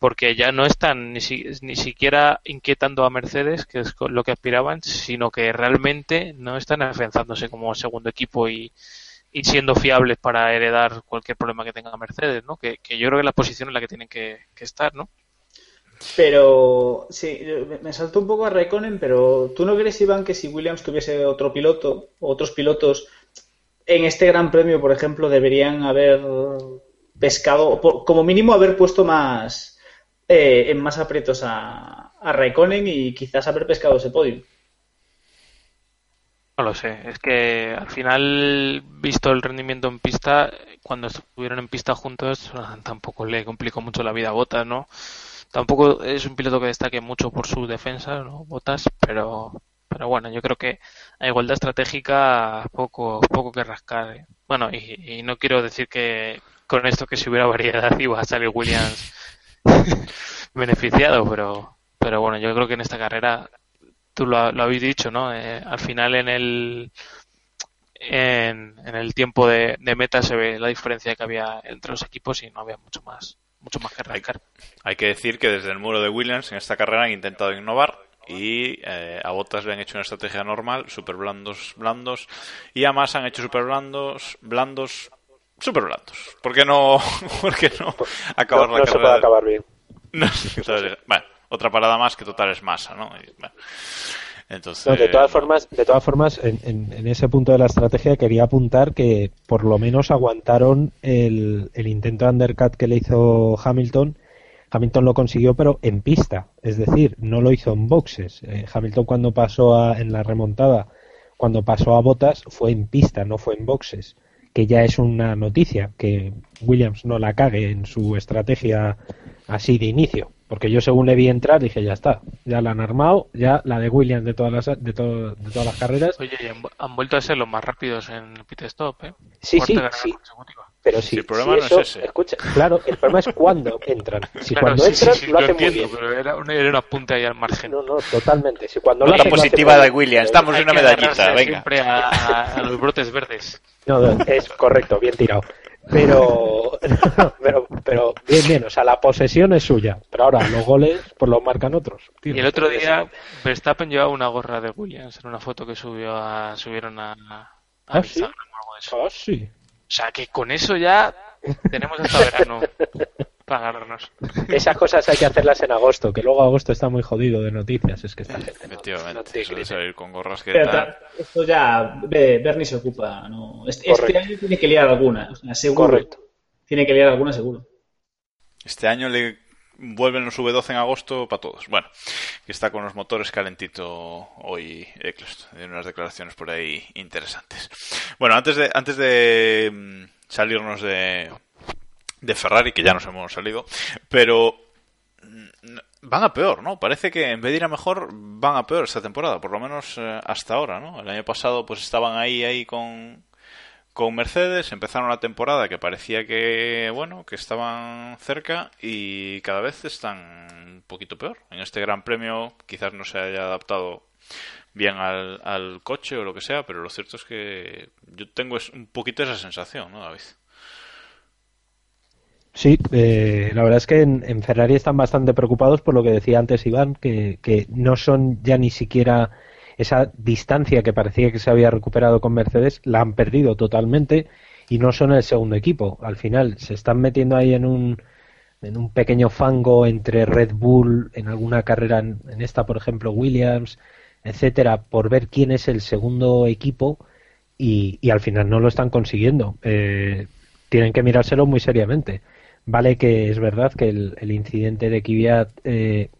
Porque ya no están ni, ni siquiera inquietando a Mercedes, que es lo que aspiraban, sino que realmente no están afianzándose como segundo equipo y, y siendo fiables para heredar cualquier problema que tenga Mercedes, ¿no? Que, que yo creo que es la posición en la que tienen que, estar, ¿no? Pero sí, me saltó un poco a Raikkonen, pero ¿tú no crees, Iván, que si Williams tuviese otro piloto, otros pilotos, en este Gran Premio, por ejemplo, deberían haber pescado, como mínimo haber puesto más eh, en más aprietos a, a Raikkonen y quizás haber pescado ese podio? No lo sé, es que al final, visto el rendimiento en pista, cuando estuvieron en pista juntos, tampoco le complicó mucho la vida a Botas, ¿no? Tampoco es un piloto que destaque mucho por su defensa. Botas, pero, pero bueno, yo creo que a igualdad estratégica poco, poco que rascar. ¿eh? Bueno, y, no quiero decir que con esto que si hubiera variedad iba a salir Williams beneficiado, pero, pero bueno, yo creo que en esta carrera, tú lo, habéis dicho, ¿no? Eh, al final en el, en, en el tiempo de, de, meta se ve la diferencia que había entre los equipos y no había mucho más mucho más que arrancar. Hay, que decir que desde el muro de Williams en esta carrera han intentado innovar y eh, a Bottas le han hecho una estrategia normal, super blandos, blandos, y a Massa han hecho super blandos, blandos, super blandos. ¿Por qué no, por qué no acabar no, la no carrera? se puede acabar bien. No, bueno, otra parada más que total es Massa, ¿no? Y, bueno. Entonces, no, de todas formas, de todas formas en, en, en, ese punto de la estrategia quería apuntar que por lo menos aguantaron el, el, intento de undercut que le hizo Hamilton. Hamilton lo consiguió, pero en pista, es decir, no lo hizo en boxes. Eh, Hamilton cuando pasó a, en la remontada, cuando pasó a botas, fue en pista, no fue en boxes, que ya es una noticia que Williams no la cague en su estrategia así de inicio. Porque yo según le vi entrar dije, ya está, ya la han armado, ya la de Williams de todas las de, todo, de todas las carreras. Oye, y han, han, vuelto a ser los más rápidos en el pit stop, ¿eh? Sí, sí, sí. Pero si, sí, el problema si no es ese. Escucha, claro, el problema es cuando entran. Si claro, cuando sí, entran sí, sí, lo hacen entiendo, muy bien. pero era una, era una punta ahí al margen. No, no, totalmente. Si cuando hacen positiva de. Williams, damos Hay una medallita, venga. Siempre a, los brotes verdes. No, no, es correcto, bien tirado. Pero, pero, pero bien, bien, o sea, la posesión es suya. Pero ahora los goles, pues los marcan otros. Y el otro día Verstappen llevaba una gorra de Williams en una foto que subió a, subieron a, a ¿Ah? Instagram o algo de eso. Ah, sí. O sea que con eso ya tenemos hasta verano para agarrarnos. Esas cosas hay que hacerlas en agosto, que luego agosto está muy jodido de noticias. Es que esta gente no- no Efectivamente, eso de criterio. salir con gorras que Pero tal. ta- esto ya Be- Bernie se ocupa. ¿no? Este, este año tiene que liar alguna, o sea, seguro. Correcto. Tiene que liar alguna seguro. Este año le vuelven los V12 en agosto para todos. Bueno, que está con los motores calentito hoy Eccleston. Tiene unas declaraciones por ahí interesantes. Bueno, antes de, antes de mm, salirnos de, de Ferrari, que ya nos hemos salido, pero mm, van a peor, ¿no? Parece que en vez de ir a mejor, van a peor esta temporada, por lo menos eh, hasta ahora, ¿no? El año pasado pues estaban ahí, ahí con, con Mercedes, empezaron la temporada que parecía que, bueno, que estaban cerca y cada vez están un poquito peor. En este Gran Premio quizás no se haya adaptado bien al, coche o lo que sea, pero lo cierto es que yo tengo un poquito esa sensación, ¿no, David? Sí, eh, la verdad es que en, en Ferrari están bastante preocupados por lo que decía antes Iván, que no son ya ni siquiera esa distancia que parecía que se había recuperado con Mercedes, la han perdido totalmente y no son el segundo equipo. Al final se están metiendo ahí en un, en un pequeño fango entre Red Bull, en alguna carrera, en, esta por ejemplo Williams, etcétera, por ver quién es el segundo equipo y, y al final no lo están consiguiendo. Eh, tienen que mirárselo muy seriamente. Vale que es verdad que el, el incidente de Kvyat eh,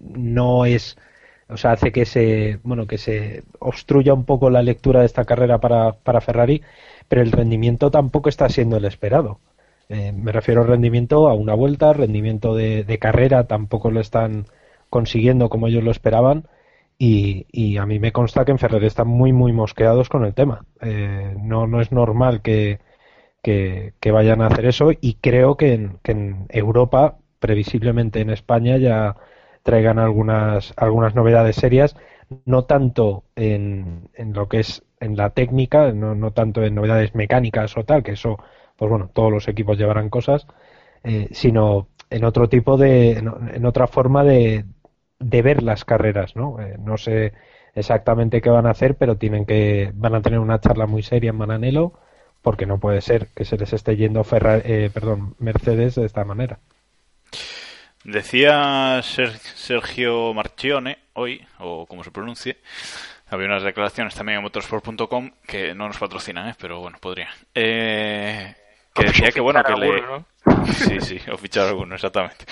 no es, o sea, hace que se, bueno, que se obstruya un poco la lectura de esta carrera para, para Ferrari, pero el rendimiento tampoco está siendo el esperado. Eh, me refiero al rendimiento a una vuelta, rendimiento de, de carrera tampoco lo están consiguiendo como ellos lo esperaban y, y a mí me consta que en Ferrari están muy muy mosqueados con el tema. Eh, no, no es normal que, que, que vayan a hacer eso y creo que en, que en Europa, previsiblemente en España, ya traigan algunas, algunas novedades serias, no tanto en, en lo que es en la técnica, no, no tanto en novedades mecánicas o tal, que eso, pues bueno, todos los equipos llevarán cosas, eh, sino en otro tipo de, en, otra forma de, de ver las carreras, ¿no? Eh, no sé exactamente qué van a hacer, pero tienen que, van a tener una charla muy seria en Mananelo, porque no puede ser que se les esté yendo Ferrari, eh, perdón, Mercedes de esta manera. Decía Sergio Marchione hoy, o como se pronuncie, había unas declaraciones también en motorsport.com que no nos patrocinan, ¿eh? pero bueno, podrían. Eh, que decía que bueno, que le... Sí, sí, o fichar alguno, exactamente.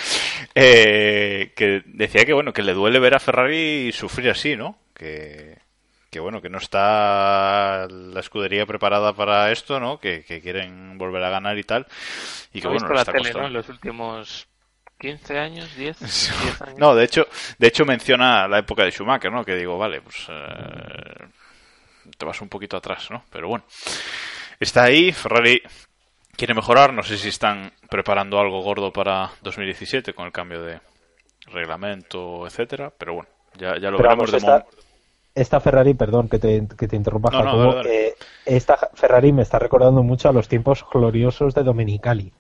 Eh, que decía que bueno, que le duele ver a Ferrari sufrir así, ¿no? Que, que bueno, que no está la escudería preparada para esto, ¿no? Que, quieren volver a ganar y tal. Y que bueno, la tele, ¿no? En los últimos 15 años, 10, años. No, de hecho, de hecho menciona la época de Schumacher, ¿no? Que digo, vale, pues eh, te vas un poquito atrás, ¿no? Pero bueno, está ahí, Ferrari quiere mejorar, no sé si están preparando algo gordo para 2017 con el cambio de reglamento, etcétera, pero bueno, ya, ya lo veremos de esta, esta Ferrari, perdón que te, que te interrumpa, eh, esta Ferrari me está recordando mucho a los tiempos gloriosos de Domenicali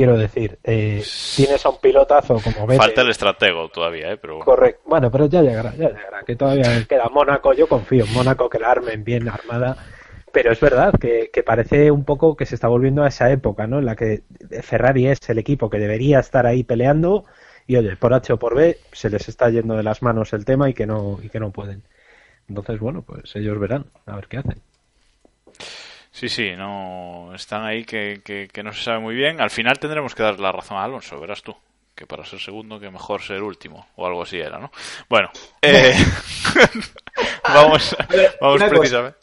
quiero decir, eh, tienes a un pilotazo como ves. Falta el estratego todavía, ¿eh? Pero bueno. Correcto. Bueno, pero ya llegará, ya llegará. Que todavía queda Mónaco. Yo confío en Mónaco que la armen bien armada. Pero es verdad que, que, parece un poco que se está volviendo a esa época, ¿no? En la que Ferrari es el equipo que debería estar ahí peleando y oye, por H o por B se les está yendo de las manos el tema y que no y que no pueden. Entonces, bueno, pues ellos verán a ver qué hacen. Sí, sí, no están ahí que, que, no se sabe muy bien. Al final tendremos que dar la razón a Alonso, verás tú. Que para ser segundo, que mejor ser último. O algo así era, ¿no? Bueno, eh, vamos, vamos precisamente.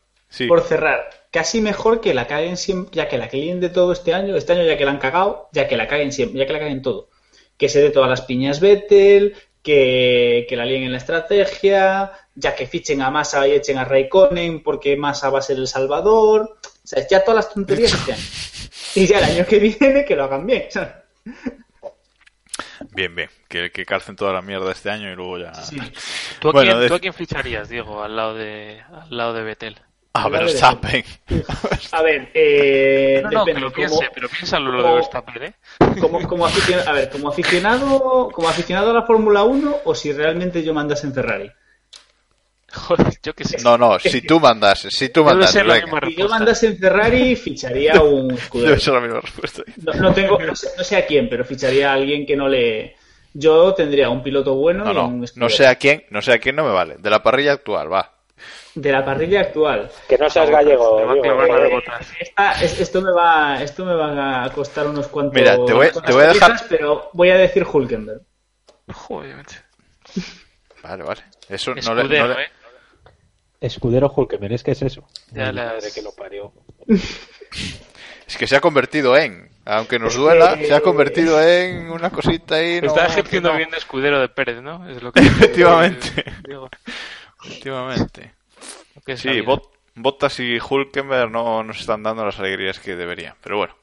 Por cerrar, casi mejor que la caguen siempre, ya que la caguen de todo este año, este año ya que la han cagado, ya que la caguen siempre, ya que la caguen todo. Que se dé todas las piñas Vettel, que, que la líen en la estrategia, ya que fichen a Massa y echen a Raikkonen porque Massa va a ser el salvador. O sea, ya todas las tonterías este año. Y ya el año que viene que lo hagan bien. Bien, bien. Que, que calcen toda la mierda este año y luego ya. ¿Tú, a quién, ficharías, Diego, al lado de, al lado de Betel? A Verstappen. A ver, eh, no, no, que lo piense, pero piénsalo lo de Verstappen, ¿eh? Como, como, aficionado, a ver, como aficionado, como aficionado a la Fórmula 1 o si realmente yo mandas en Ferrari. Joder, yo qué sé. No, no, si tú mandas, si tú mandas. Si yo mandas en Ferrari, ficharía un escudero. Debe ser la misma respuesta. No, tengo, no sé, a quién, pero ficharía a alguien que no le. Yo tendría un piloto bueno no, y no, un No sé a quién, no sé a quién no me vale. De la parrilla actual, va. De la parrilla actual. Que no seas gallego. esto me va, esto me va a costar unos cuantos. Mira, te voy, te voy a dejar. Pero voy a decir Hulkenberg. Joder. Vale, vale. Eso no le, no le... ¿eh? Escudero Hulkenberg, es que es eso. Ya las... que lo parió. es que se ha convertido en, aunque nos duela, se ha convertido en una cosita ahí. Está ejerciendo bien de escudero de Pérez, ¿no? Es lo que Efectivamente. Efectivamente. Sí, Bottas y Hulkenberg no nos están dando las alegrías que deberían, pero bueno.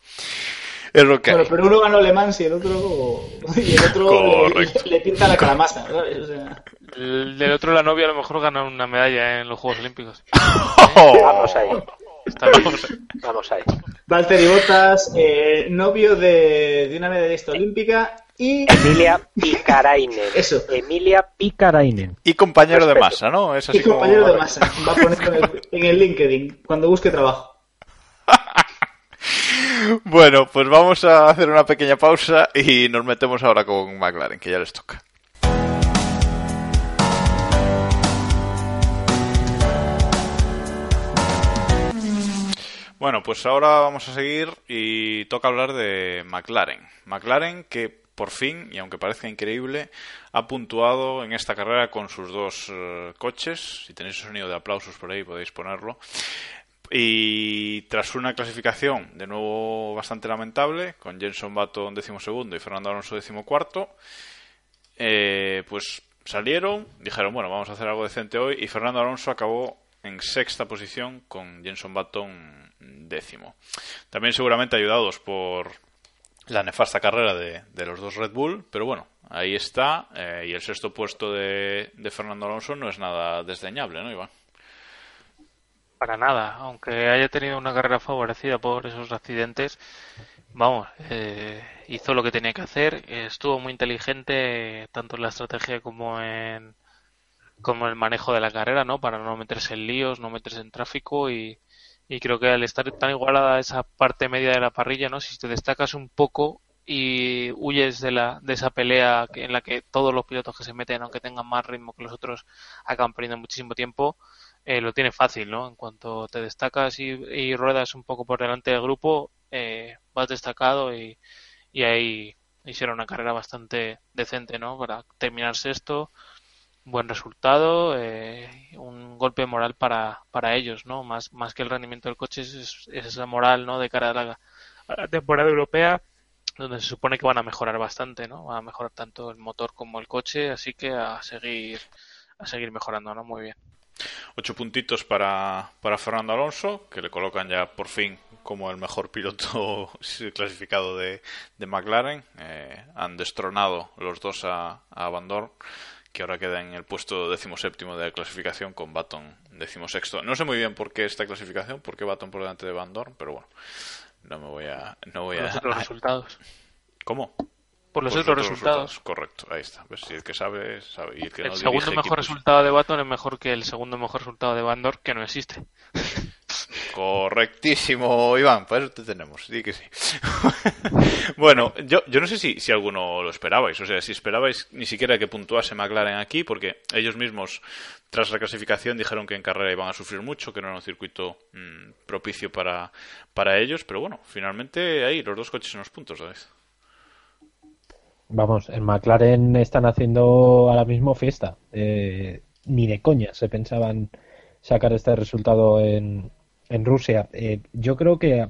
Es lo que bueno, pero uno ganó Le Mans y el otro, y el otro le, pinta la calamasa, ¿sabes? O sea... El del otro, la novia, a lo mejor gana una medalla en los Juegos Olímpicos. Vamos ahí. Vamos ahí. Valtteri Bottas, eh, novio de, de una medallista olímpica y... Emilia Picarainen. Eso. Emilia Picarainen. Y compañero de masa, ¿no? Es así y compañero de masa. Va a poner en el, en el LinkedIn cuando busque trabajo. bueno, pues vamos a hacer una pequeña pausa y nos metemos ahora con McLaren, que ya les toca. Bueno, pues ahora vamos a seguir y toca hablar de McLaren. McLaren que por fin, y aunque parezca increíble, ha puntuado en esta carrera con sus dos eh, coches. Si tenéis sonido de aplausos por ahí podéis ponerlo. Y tras una clasificación de nuevo bastante lamentable, con Jenson Button décimo segundo y Fernando Alonso décimo cuarto, eh, pues salieron, dijeron, bueno, vamos a hacer algo decente hoy, y Fernando Alonso acabó en sexta posición con Jenson Button décimo. También seguramente ayudados por la nefasta carrera de, los dos Red Bull, pero bueno, ahí está. Eh, y el sexto puesto de, Fernando Alonso no es nada desdeñable, ¿no, Iván? Para nada. Aunque haya tenido una carrera favorecida por esos accidentes, vamos, eh, hizo lo que tenía que hacer. Estuvo muy inteligente tanto en la estrategia como en como el manejo de la carrera, ¿no? Para no meterse en líos, no meterse en tráfico y, y creo que al estar tan igualada esa parte media de la parrilla, ¿no? Si te destacas un poco y huyes de la de esa pelea en la que todos los pilotos que se meten, aunque tengan más ritmo que los otros, acaban perdiendo muchísimo tiempo, eh, lo tiene fácil, ¿no? En cuanto te destacas y, ruedas un poco por delante del grupo, eh, vas destacado y, y ahí hicieron una carrera bastante decente, ¿no? Para terminar sexto, buen resultado, eh, un golpe moral para, para ellos, ¿no? Más, más que el rendimiento del coche es, esa moral, ¿no? De cara a la, temporada europea, donde se supone que van a mejorar bastante, ¿no? Van a mejorar tanto el motor como el coche, así que a seguir, a seguir mejorando, ¿no? Muy bien. Ocho puntitos para, para Fernando Alonso, que le colocan ya por fin como el mejor piloto clasificado de, de McLaren. Eh, han destronado los dos a, a Van Dorn que ahora queda en el puesto decimoséptimo de la clasificación con Baton decimosexto. No sé muy bien por qué esta clasificación, por qué Baton por delante de Van Dorn, pero bueno, no me voy a... No voy a... los resultados. ¿Cómo? Por los otros resultados. Correcto, ahí está. Pues si el que sabe, sabe. Y el, que el segundo mejor resultado de Baton es mejor que el segundo mejor resultado de Van Dorn, que no existe. Correctísimo, Iván, para eso te tenemos, sí que sí. bueno, yo, yo no sé si, si alguno lo esperabais, o sea, si esperabais ni siquiera que puntuase McLaren aquí, porque ellos mismos, tras la clasificación, dijeron que en carrera iban a sufrir mucho, que no era un circuito mm, propicio para, para ellos, pero bueno, finalmente ahí los dos coches en los puntos, ¿sabes? Vamos, en McLaren están haciendo ahora mismo fiesta. Eh, ni de coña se pensaban sacar este resultado en, en Rusia. Eh, yo creo que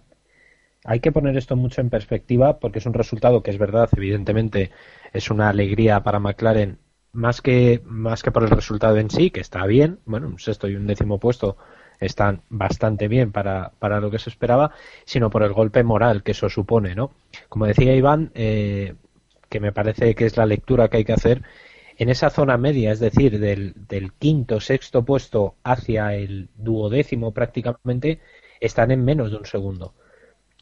hay que poner esto mucho en perspectiva porque es un resultado que es verdad, evidentemente es una alegría para McLaren más que más que por el resultado en sí, que está bien, bueno, un sexto y un décimo puesto están bastante bien para, para lo que se esperaba, sino por el golpe moral que eso supone, ¿no? Como decía Iván, eh, que me parece que es la lectura que hay que hacer, en esa zona media, es decir, del, quinto, sexto puesto hacia el duodécimo prácticamente, están en menos de un segundo.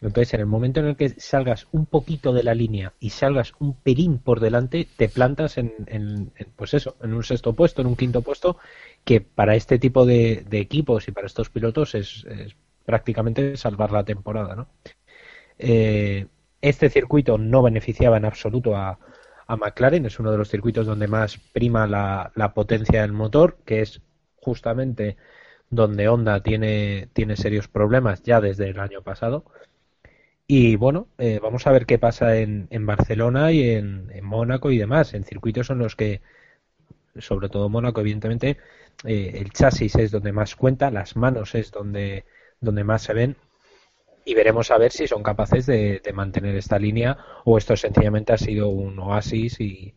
Entonces, en el momento en el que salgas un poquito de la línea y salgas un pelín por delante, te plantas en, en, pues eso, en un sexto puesto, en un quinto puesto, que para este tipo de, de equipos y para estos pilotos es, es, prácticamente salvar la temporada, ¿no? Eh, este circuito no beneficiaba en absoluto a, a McLaren. Es uno de los circuitos donde más prima la, potencia del motor, que es justamente donde Honda tiene, tiene serios problemas ya desde el año pasado. Y bueno, eh, vamos a ver qué pasa en, en Barcelona y en, Mónaco y demás, en circuitos en los que, sobre todo Mónaco, evidentemente, eh, el chasis es donde más cuenta, las manos es donde, donde más se ven y veremos a ver si son capaces de, mantener esta línea o esto sencillamente ha sido un oasis y,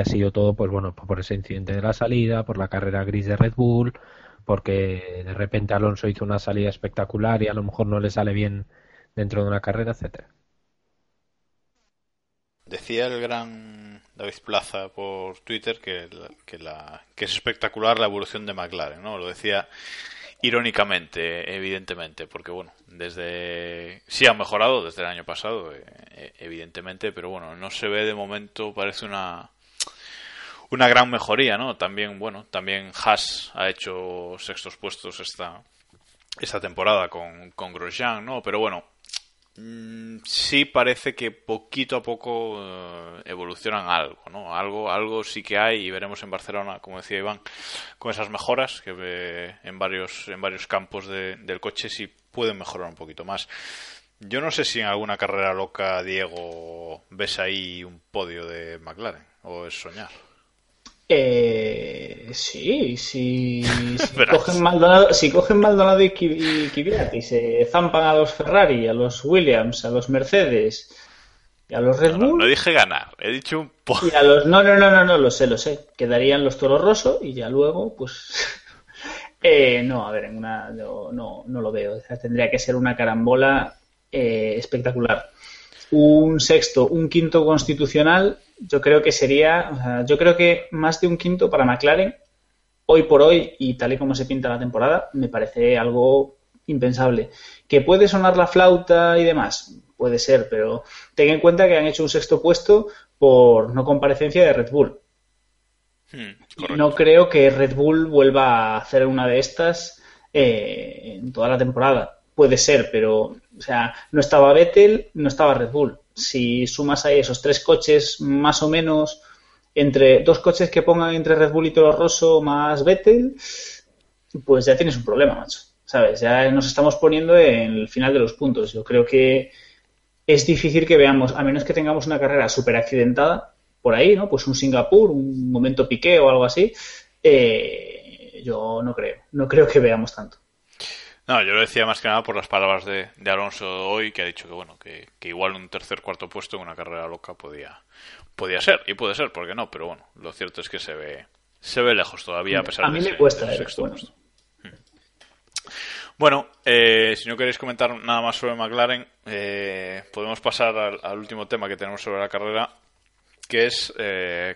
ha sido todo pues bueno por ese incidente de la salida por la carrera gris de Red Bull porque de repente Alonso hizo una salida espectacular y a lo mejor no le sale bien dentro de una carrera etcétera. Decía el gran David Plaza por Twitter que, que, la, que es espectacular la evolución de McLaren no lo decía irónicamente, evidentemente, porque bueno, desde sí ha mejorado desde el año pasado, eh, eh, evidentemente, pero bueno, no se ve de momento, parece una una gran mejoría, ¿no? También, bueno, también Haas ha hecho sextos puestos esta esta temporada con con Grosjean, ¿no? Pero bueno, sí parece que poquito a poco eh, evolucionan algo, ¿no? Algo, algo sí que hay y veremos en Barcelona, como decía Iván, con esas mejoras que ve en varios, en varios campos del coche si pueden mejorar un poquito más. Yo no sé si en alguna carrera loca, Diego, ves ahí un podio de McLaren o es soñar. Eh, sí, si, cogen Maldonado, si cogen Maldonado y, y, y se zampan a los Ferrari, a los Williams, a los Mercedes y a los Red Bull. No, dije ganar, he dicho un poco. Y a los, no, no, no, no, no, lo sé, lo sé. Quedarían los Toros Rosso y ya luego, pues. eh, no, a ver, en una, no, no, lo veo. tendría que ser una carambola eh, espectacular un sexto, un quinto constitucional, yo creo que sería, yo creo que más de un quinto para McLaren hoy por hoy y tal y como se pinta la temporada, me parece algo impensable. ¿Que puede sonar la flauta y demás? Puede ser, pero ten en cuenta que han hecho un sexto puesto por no comparecencia de Red Bull. Hmm, no creo que Red Bull vuelva a hacer una de estas eh, en toda la temporada. Puede ser, pero o sea, no estaba Vettel, no estaba Red Bull. Si sumas ahí esos tres coches más o menos entre dos coches que pongan entre Red Bull y Toro Rosso más Vettel, pues ya tienes un problema, macho. ¿Sabes? Ya nos estamos poniendo en el final de los puntos. Yo creo que es difícil que veamos, a menos que tengamos una carrera súper accidentada por ahí, ¿no? Pues un Singapur, un momento piqué o algo así. Eh, yo no creo. No creo que veamos tanto. No, yo lo decía más que nada por las palabras de, Alonso hoy, que ha dicho que bueno, que, igual un tercer cuarto puesto en una carrera loca podía, podía ser, y puede ser, porque no, pero bueno, lo cierto es que se ve, se ve lejos todavía a pesar a mí de me cuesta, eh, sexto puesto. Bueno, eh, si no queréis comentar nada más sobre McLaren, eh, podemos pasar al, último tema que tenemos sobre la carrera, que es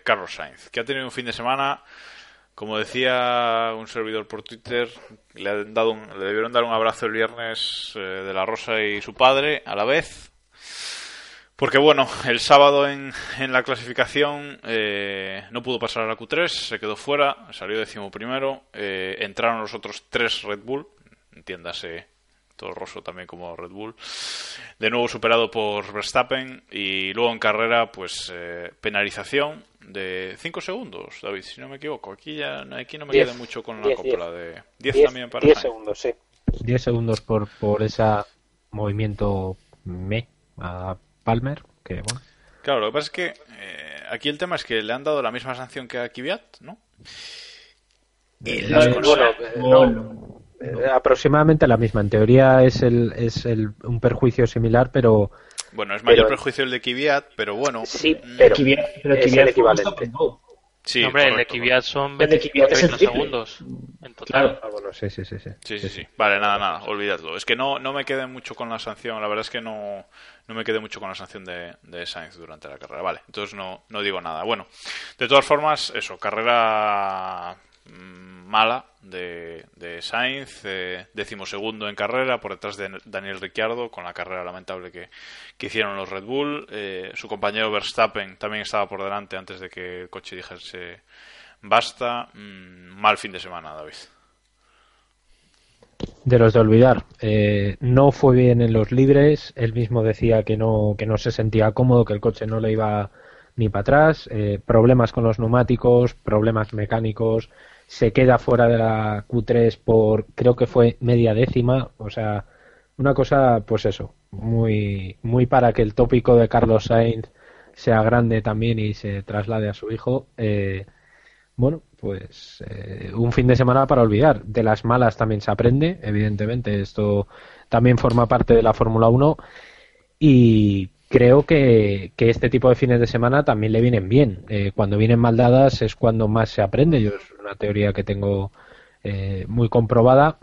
Carlos Sainz, que ha tenido un fin de semana como decía un servidor por Twitter, le, han dado le debieron dar un abrazo el viernes eh, de la Rosa y su padre a la vez. Porque bueno, el sábado en, en la clasificación eh, no pudo pasar a la Q3, se quedó fuera, salió décimo primero, eh, entraron los otros tres Red Bull, entiéndase todo Rosso también como Red Bull. De nuevo superado por Verstappen y luego en carrera, pues penalización de 5 segundos, David, si no me equivoco. Aquí ya aquí no me queda mucho con la copla de 10 también para 10 segundos, sí. 10 segundos por, por ese movimiento me a Palmer, que bueno. Claro, lo que pasa es que eh, aquí el tema es que le han dado la misma sanción que a Kvyat, ¿no? Y eh, las cosas... no, eh, aproximadamente la misma. En teoría es, el, es el, un perjuicio similar, pero bueno, es mayor perjuicio el de Kvyat, pero bueno. Sí, mm, pero, Kvyat, pero es el equivalente. Sí, hombre, el de Kvyat son 25 segundos en total. Claro. Ah, bueno, sí, sí, sí, sí. Sí, sí, sí. Vale, nada, nada, olvidadlo. Es que no, no me quedé mucho con la sanción, la verdad es que no, no me quedé mucho con la sanción de, de Sainz durante la carrera. Vale, entonces no, no digo nada. Bueno, de todas formas, eso, carrera mala de, de Sainz, eh, decimosegundo en carrera por detrás de Daniel Ricciardo con la carrera lamentable que, hicieron los Red Bull. Eh, su compañero Verstappen también estaba por delante antes de que el coche dijese basta. Mm, mal fin de semana, David. De los de olvidar, eh, no fue bien en los libres. Él mismo decía que no, que no se sentía cómodo, que el coche no le iba ni para atrás. problemas con los neumáticos, problemas mecánicos se queda fuera de la Q3 por creo que fue media décima, o sea, una cosa pues eso, muy muy para que el tópico de Carlos Sainz sea grande también y se traslade a su hijo. Eh, bueno, pues eh, un fin de semana para olvidar. De las malas también se aprende, evidentemente. Esto también forma parte de la Fórmula 1 y creo que, este tipo de fines de semana también le vienen bien. Eh, cuando vienen mal dadas es cuando más se aprende. Yo es una teoría que tengo eh, muy comprobada.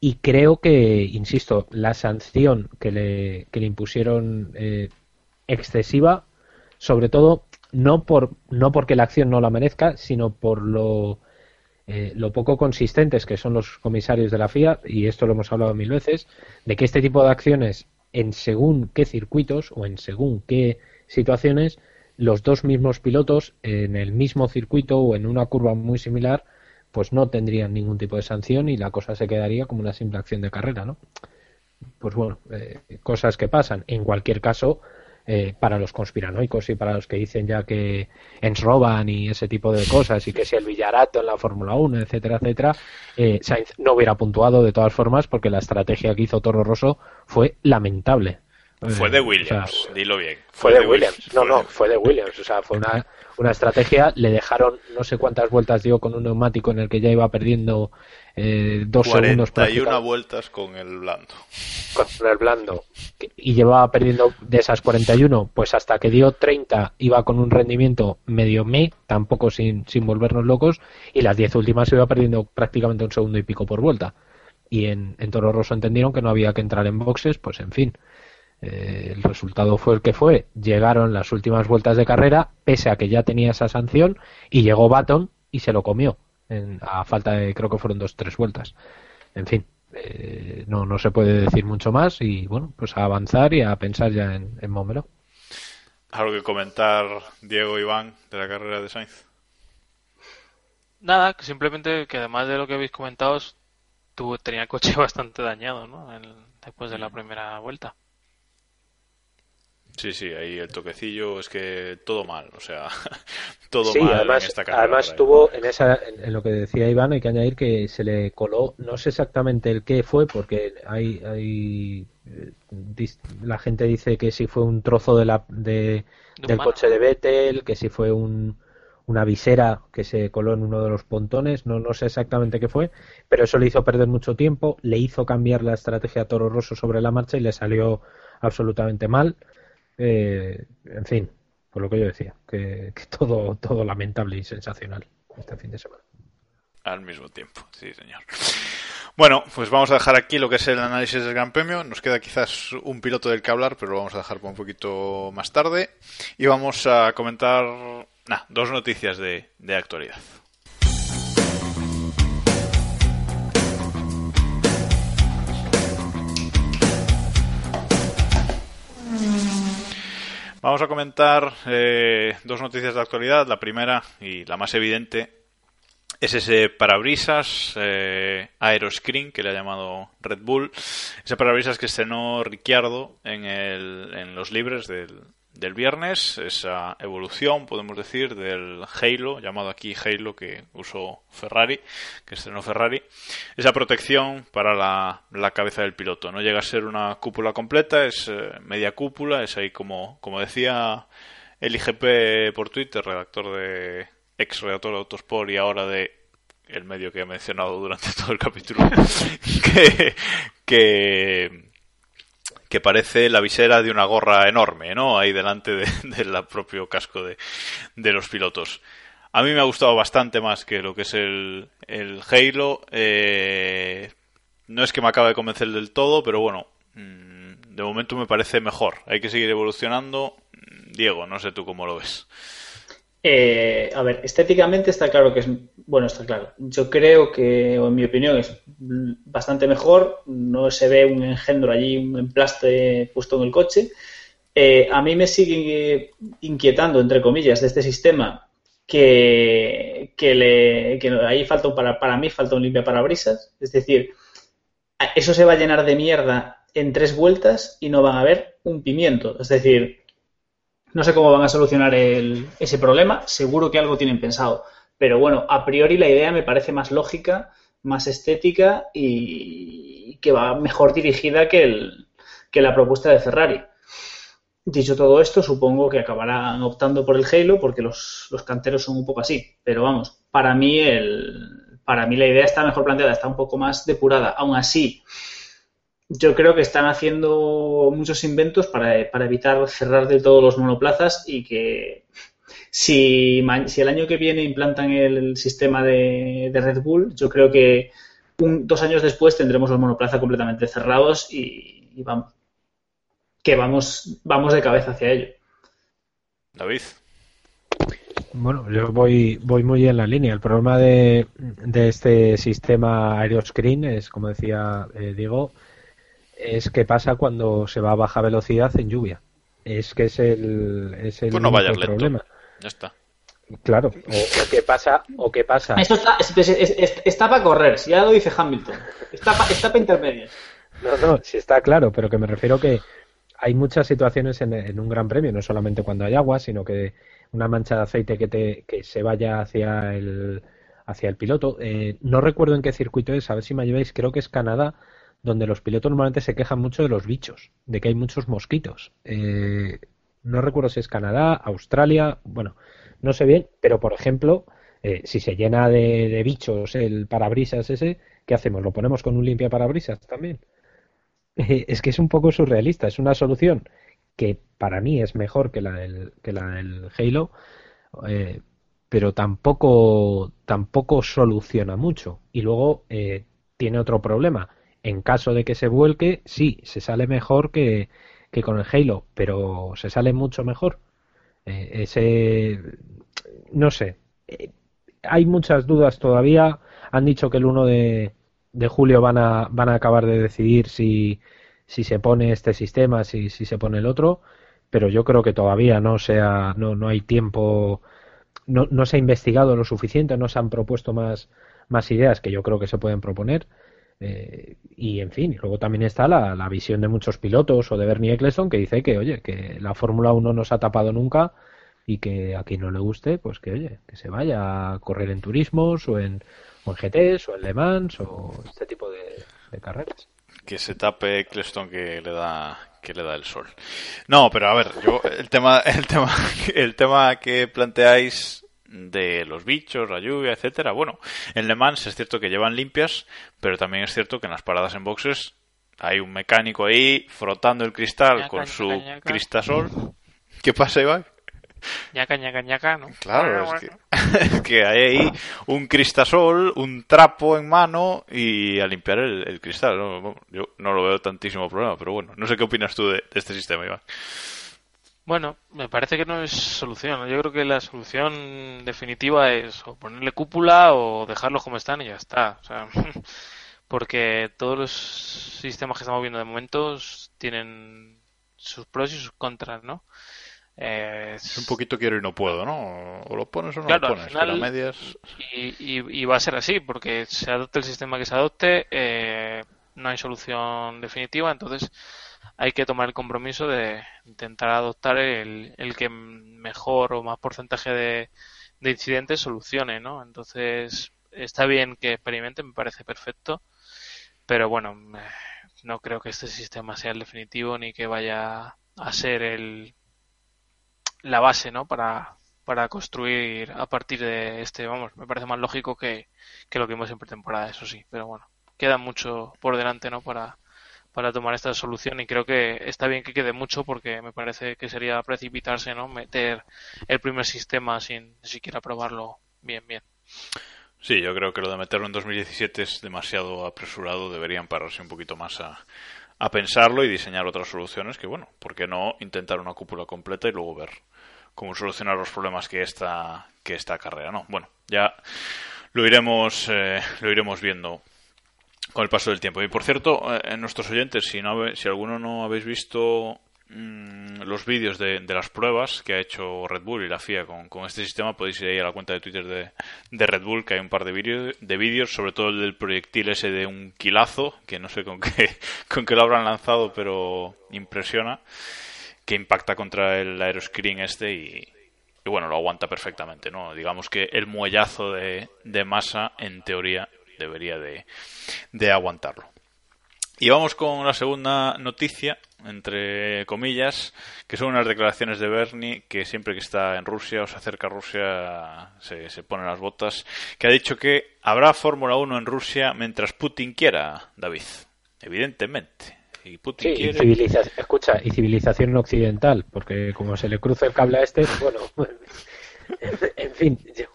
Y creo que, insisto, la sanción que le, que le impusieron eh, excesiva, sobre todo no por no porque la acción no la merezca, sino por lo lo poco consistentes que son los comisarios de la FIA, y esto lo hemos hablado mil veces, de que este tipo de acciones en según qué circuitos o en según qué situaciones los dos mismos pilotos en el mismo circuito o en una curva muy similar pues no tendrían ningún tipo de sanción y la cosa se quedaría como una simple acción de carrera, ¿no? Pues bueno, eh, cosas que pasan. En cualquier caso, eh, para los conspiranoicos y para los que dicen ya que ens roban y ese tipo de cosas y que si el Villarato en la Fórmula 1, etcétera, etcétera, eh, Sainz no hubiera puntuado de todas formas porque la estrategia que hizo Toro Rosso fue lamentable. Fue de Williams, dilo bien. Fue, de, Williams. No, no, fue de Williams. O sea, fue una, una estrategia. Le dejaron no sé cuántas vueltas dio con un neumático en el que ya iba perdiendo eh, dos segundos. 41 vueltas con el blando. Con el blando. Y llevaba perdiendo de esas 41, pues hasta que dio 30 iba con un rendimiento medio me, tampoco sin, sin volvernos locos, y las 10 últimas iba perdiendo prácticamente un segundo y pico por vuelta. Y en, en Toro Rosso entendieron que no había que entrar en boxes, pues en fin. Eh, el resultado fue el que fue. Llegaron las últimas vueltas de carrera, pese a que ya tenía esa sanción, y llegó Baton y se lo comió. En- a falta de, creo que fueron dos, tres vueltas. En fin, eh, no, no se puede decir mucho más y bueno, pues a avanzar y a pensar ya en, en Momelo. ¿Algo que comentar, Diego Iván, de la carrera de Sainz? Nada, simplemente que además de lo que habéis comentado, tuvo, tenía el coche bastante dañado, ¿no? El- después de la primera vuelta. Sí, sí, ahí el toquecillo es que todo mal, o sea, todo Sí, mal además, en esta carrera. además tuvo en esa en, en lo que decía Iván hay que añadir que se le coló no sé exactamente el qué fue porque hay hay eh, la gente dice que si fue un trozo de la de, del mano. coche de Vettel que si fue un una visera que se coló en uno de los pontones no no sé exactamente qué fue pero eso le hizo perder mucho tiempo le hizo cambiar la estrategia a Toro Rosso sobre la marcha y le salió absolutamente mal eh, en fin, por lo que yo decía, que, todo, todo lamentable y sensacional este fin de semana. Al mismo tiempo, sí, señor. Bueno, pues vamos a dejar aquí lo que es el análisis del Gran Premio. Nos queda quizás un piloto del que hablar, pero lo vamos a dejar para un poquito más tarde. Y vamos a comentar dos noticias de, de actualidad. Vamos a comentar eh, dos noticias de actualidad. La primera y la más evidente es ese parabrisas eh, Aeroscreen que le ha llamado Red Bull. Ese parabrisas que estrenó Ricciardo en, el, en los libres del, del viernes. Esa evolución, podemos decir, del Halo, llamado aquí Halo, que usó Ferrari, que estrenó Ferrari. Esa protección para la, la cabeza del piloto. No llega a ser una cúpula completa, es eh, media cúpula, es ahí como, como decía el IGP por Twitter, redactor de ex redactor de Autosport y ahora de el medio que he mencionado durante todo el capítulo, que, que, que parece la visera de una gorra enorme, ¿no? Ahí delante de- del propio casco de, de los pilotos. A mí me ha gustado bastante más que lo que es el, el Halo. Eh, no es que me acabe de convencer del todo, pero bueno, mm, de momento me parece mejor. Hay que seguir evolucionando. Diego, no sé tú cómo lo ves. Eh, a ver, estéticamente está claro que es, bueno, está claro. Yo creo que, o en mi opinión, es bastante mejor. No se ve un engendro allí, un emplaste puesto en el coche. Eh, a mí me sigue inquietando, entre comillas, de este sistema que, que, le, ahí falta un para, para mí falta un limpia parabrisas. Es decir, eso se va a llenar de mierda en tres vueltas y no van a ver un pimiento. Es decir, no sé cómo van a solucionar el- ese problema, seguro que algo tienen pensado. Pero bueno, a priori la idea me parece más lógica, más estética y que va mejor dirigida que, el, que la propuesta de Ferrari. Dicho todo esto, supongo que acabarán optando por el Halo porque los, canteros son un poco así. Pero vamos, para mí, el, para mí la idea está mejor planteada, está un poco más depurada. Aún así, yo creo que están haciendo muchos inventos para, para evitar cerrar del todo los monoplazas y que si, si el año que viene implantan el sistema de, de Red Bull, yo creo que un- dos años después tendremos los monoplazas completamente cerrados y, y vamos, que vamos, vamos de cabeza hacia ello. David. Bueno, yo voy, voy muy en la línea. El problema de, de este sistema aeroscreen es, como decía eh, Diego, es que pasa cuando se va a baja velocidad en lluvia. Es que es el, es el Pues no lento. problema. Ya está. Claro, o, o que pasa, o que pasa. Esto está, es- es- es- es- está para correr, si ya lo dice Hamilton. Está para está pa intermedias. No, no, sí está claro, pero que me refiero que hay muchas situaciones en, en un gran premio, no solamente cuando hay agua, sino que una mancha de aceite que, te, que se vaya hacia el, hacia el piloto. Eh, no recuerdo en qué circuito es, a ver si me ayudáis, creo que es Canadá, donde los pilotos normalmente se quejan mucho de los bichos, de que hay muchos mosquitos. Eh, no recuerdo si es Canadá, Australia, bueno, no sé bien, pero por ejemplo, eh, si se llena de, bichos el parabrisas ese, ¿qué hacemos? ¿Lo ponemos con un limpia parabrisas también? Eh, es que es un poco surrealista. Es una solución que para mí es mejor que la del, que la del Halo, eh, pero tampoco, tampoco soluciona mucho. Y luego tiene otro problema. En caso de que se vuelque, sí, se sale mejor que, que con el Halo, pero se sale mucho mejor. Eh, ese, no sé. Eh, hay muchas dudas todavía. Han dicho que el 1 de, de julio van a, van a acabar de decidir si, si se pone este sistema, si, si se pone el otro, pero yo creo que todavía no, sea, no, no hay tiempo, no, no se ha investigado lo suficiente, no se han propuesto más, más ideas que yo creo que se pueden proponer. Eh, y en fin, luego también está la, la, visión de muchos pilotos o de Bernie Eccleston que dice que, oye, que la Fórmula 1 no se ha tapado nunca y que a quien no le guste, pues que, oye, que se vaya a correr en turismos o en, o en GTs o en Le Mans o este tipo de, de carreras. Que se tape Eccleston que le da que le da el sol. No, pero a ver, yo el tema el tema el tema que planteáis de los bichos, la lluvia, etcétera. Bueno, en Le Mans es cierto que llevan limpias, pero también es cierto que en las paradas en boxes hay un mecánico ahí frotando el cristal ñaca, con su ñaca. cristasol. ¿Qué pasa, Iván? ñaca, ñaca, ñaca, ¿no? Claro, bueno, es, que, es, que, hay ahí un cristasol, un trapo en mano y a limpiar el, el cristal. ¿no? Yo no lo veo tantísimo problema, pero bueno, no sé qué opinas tú de, de este sistema, Iván. Bueno, me parece que no es solución. Yo creo que la solución definitiva es o ponerle cúpula o dejarlos como están y ya está. O sea, porque todos los sistemas que estamos viendo de momento tienen sus pros y sus contras, ¿no? Eh, es un poquito quiero y no puedo, ¿no? O lo pones o no claro, lo pones, final, pero a medias... Y, y, y, va a ser así, porque se adopte el sistema que se adopte, eh, no hay solución definitiva, entonces hay que tomar el compromiso de intentar adoptar el, el que mejor o más porcentaje de, de, incidentes solucione, ¿no? Entonces, está bien que experimente, me parece perfecto, pero bueno, no creo que este sistema sea el definitivo ni que vaya a ser el la base, ¿no? Para, para construir a partir de este, vamos, me parece más lógico que, que lo que vimos en pretemporada, eso sí, pero bueno, queda mucho por delante, ¿no? Para, para tomar esta solución y creo que está bien que quede mucho porque me parece que sería precipitarse, ¿no? Meter el primer sistema sin siquiera probarlo bien, bien. Sí, yo creo que lo de meterlo en 2017 es demasiado apresurado, deberían pararse un poquito más a, a pensarlo y diseñar otras soluciones que, bueno, ¿por qué no intentar una cúpula completa y luego ver cómo solucionar los problemas que esta, que esta carrera, ¿no? Bueno, ya lo iremos, eh, lo iremos viendo con el paso del tiempo. Y por cierto, eh, nuestros oyentes, si, no, si alguno no habéis visto mmm, los vídeos de, de, las pruebas que ha hecho Red Bull y la FIA con, con, este sistema, podéis ir ahí a la cuenta de Twitter de, de Red Bull, que hay un par de, vídeos de vídeos, sobre todo el del proyectil ese de un kilazo, que no sé con qué, con qué lo habrán lanzado, pero impresiona, que impacta contra el aeroscreen este y, y bueno, lo aguanta perfectamente, ¿no? Digamos que el muellazo de, de masa, en teoría, debería de, de aguantarlo. Y vamos con la segunda noticia, entre comillas, que son unas declaraciones de Bernie que siempre que está en Rusia o se acerca a Rusia se, se pone las botas, que ha dicho que habrá Fórmula 1 en Rusia mientras Putin quiera, David. Evidentemente. Y Putin sí, quiere... y civilización, escucha, y civilización occidental, porque como se le cruza el cable a este, bueno, en fin, yo,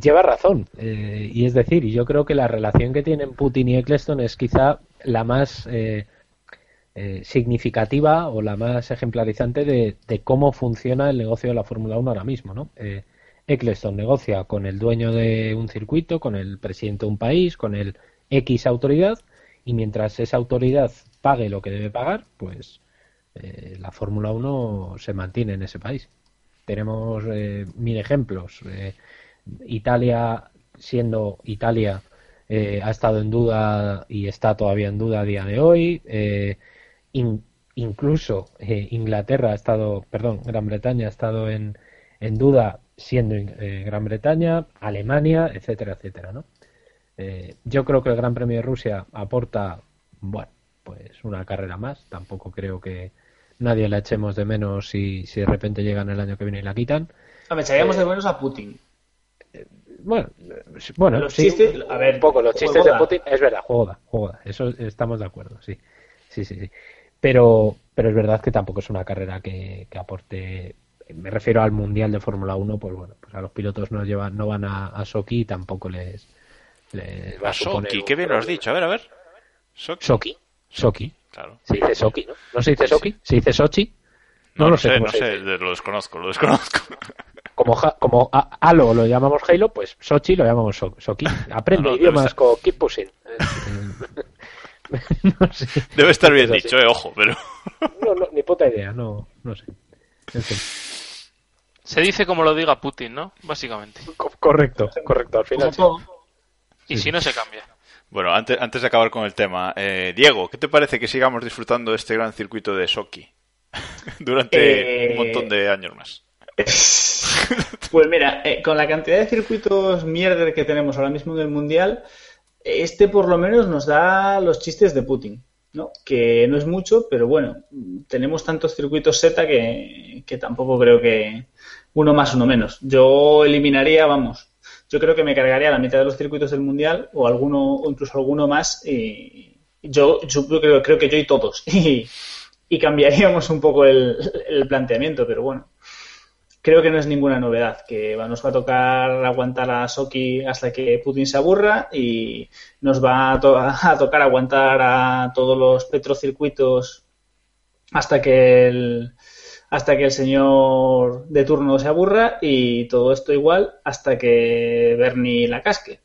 lleva razón. Eh, y es decir, yo creo que la relación que tienen Putin y Eccleston es quizá la más eh, eh, significativa o la más ejemplarizante de, de, cómo funciona el negocio de la Fórmula 1 ahora mismo. ¿no? Eccleston negocia con el dueño de un circuito, con el presidente de un país, con el X autoridad, y mientras esa autoridad pague lo que debe pagar, pues la Fórmula 1 se mantiene en ese país tenemos eh, mil ejemplos. Eh, Italia, siendo Italia, eh, ha estado en duda y está todavía en duda a día de hoy. In, incluso Inglaterra ha estado, perdón, Gran Bretaña ha estado en, en duda siendo Gran Bretaña, Alemania, etcétera, etcétera, ¿no? yo creo que el Gran Premio de Rusia aporta, bueno, pues una carrera más. Tampoco creo que, nadie la echemos de menos si, si de repente llegan el año que viene y la quitan. A ver, echaríamos eh, de menos a Putin. Eh, bueno, bueno los sí, chistes, a ver, un poco los chistes de Putin, es verdad, joda, joda, eso estamos de acuerdo, sí, sí, sí, sí. Pero, pero es verdad que tampoco es una carrera que, que aporte, me refiero al mundial de Fórmula 1, pues bueno, pues a los pilotos no llevan, no van a, a Soki y tampoco les, les va a, a Soki, qué bien lo has dicho, a ver, a ver. Soki. Soki. Soki. Claro. Se dice Soki, ¿no? ¿No se dice Soki? ¿Se dice Sochi? No, No lo sé sé, no sé, lo desconozco, lo desconozco. Como, Ja- como Halo lo llamamos Halo, pues Sochi lo llamamos So- Soki. Aprende No, no, idiomas con Keep Pushing. no sé. Debe estar bien Es dicho, eh, ojo, pero... No, no, ni puta idea, no, no sé. En fin. Se dice como lo diga Putin, ¿no? Básicamente. Co- correcto, correcto, al final. Sí. Y si no se cambia. Bueno, antes, antes de acabar con el tema, eh, Diego, ¿qué te parece que sigamos disfrutando de este gran circuito de Soki durante Eh, un montón de años más? Pues mira, eh, con la cantidad de circuitos mierder que tenemos ahora mismo en el Mundial, este por lo menos nos da los chistes de Putin, ¿no? Que no es mucho, pero bueno, tenemos tantos circuitos Z que, que tampoco creo que uno más, uno menos. Yo eliminaría, vamos, yo creo que me cargaría la mitad de los circuitos del Mundial o alguno, o incluso alguno más y yo, yo creo, creo que yo y todos. Y, cambiaríamos un poco el, planteamiento, pero bueno creo que no es ninguna novedad, que nos va a tocar aguantar a Soki hasta que Putin se aburra y nos va a tocar aguantar a todos los petrocircuitos hasta que el hasta que el señor de turno se aburra y todo esto igual hasta que Bernie la casque.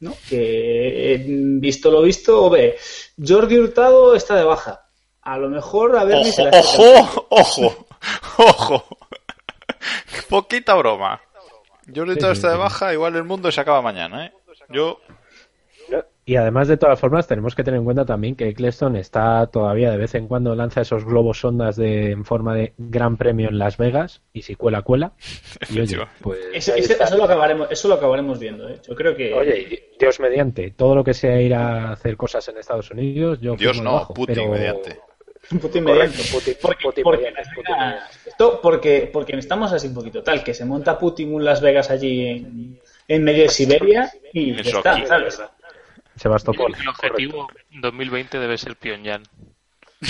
¿no? Que eh, visto lo visto, ve, Jordi Hurtado está de baja. A lo mejor a Bernie se Ojo, la ojo, ojo, ojo. Poquita broma. Jordi Sí, sí, está de baja, igual el mundo se acaba mañana, ¿eh? Yo, Y además, de todas formas, tenemos que tener en cuenta también que Eccleston está todavía de vez en cuando lanza esos globos sondas de, en forma de gran premio en Las Vegas y si cuela, cuela. Y oye, pues. Eso, lo acabaremos, eso lo acabaremos viendo. ¿eh? Yo creo que. Oye, Dios mediante, todo lo que sea ir a hacer cosas en Estados Unidos, yo Dios no, debajo, Putin pero- mediante. Putin mediante. Putin- porque, Putin porque mediante, Putin mediante. esto porque, porque estamos así un poquito tal, que se monta Putin un Las Vegas allí en, en medio de Siberia y En ya está. Sebastopol. El objetivo 2020 debe ser Pyongyang.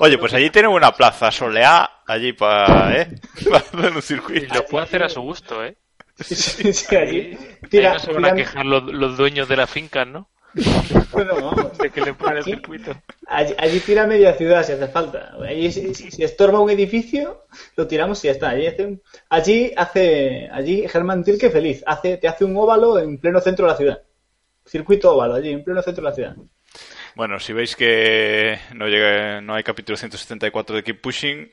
Oye, pues allí tienen una plaza soleá, allí para, ¿eh? Para hacer un Y circuito. lo puede hacer a su gusto, ¿eh? Sí, sí, allí. Ahí Tira, no se van a quejar los, los dueños de la finca, ¿no? Bueno, vamos. De que le ponen el circuito. Allí, allí tira media ciudad si hace falta. Allí, si, estorba un edificio, lo tiramos y ya está. Allí hace, un- allí, hace, allí Germán Tilke feliz. Hace, te hace un óvalo en pleno centro de la ciudad. Circuito óvalo allí, en pleno centro de la ciudad. Bueno, si veis que no llega, no hay capítulo 174 de Keep Pushing,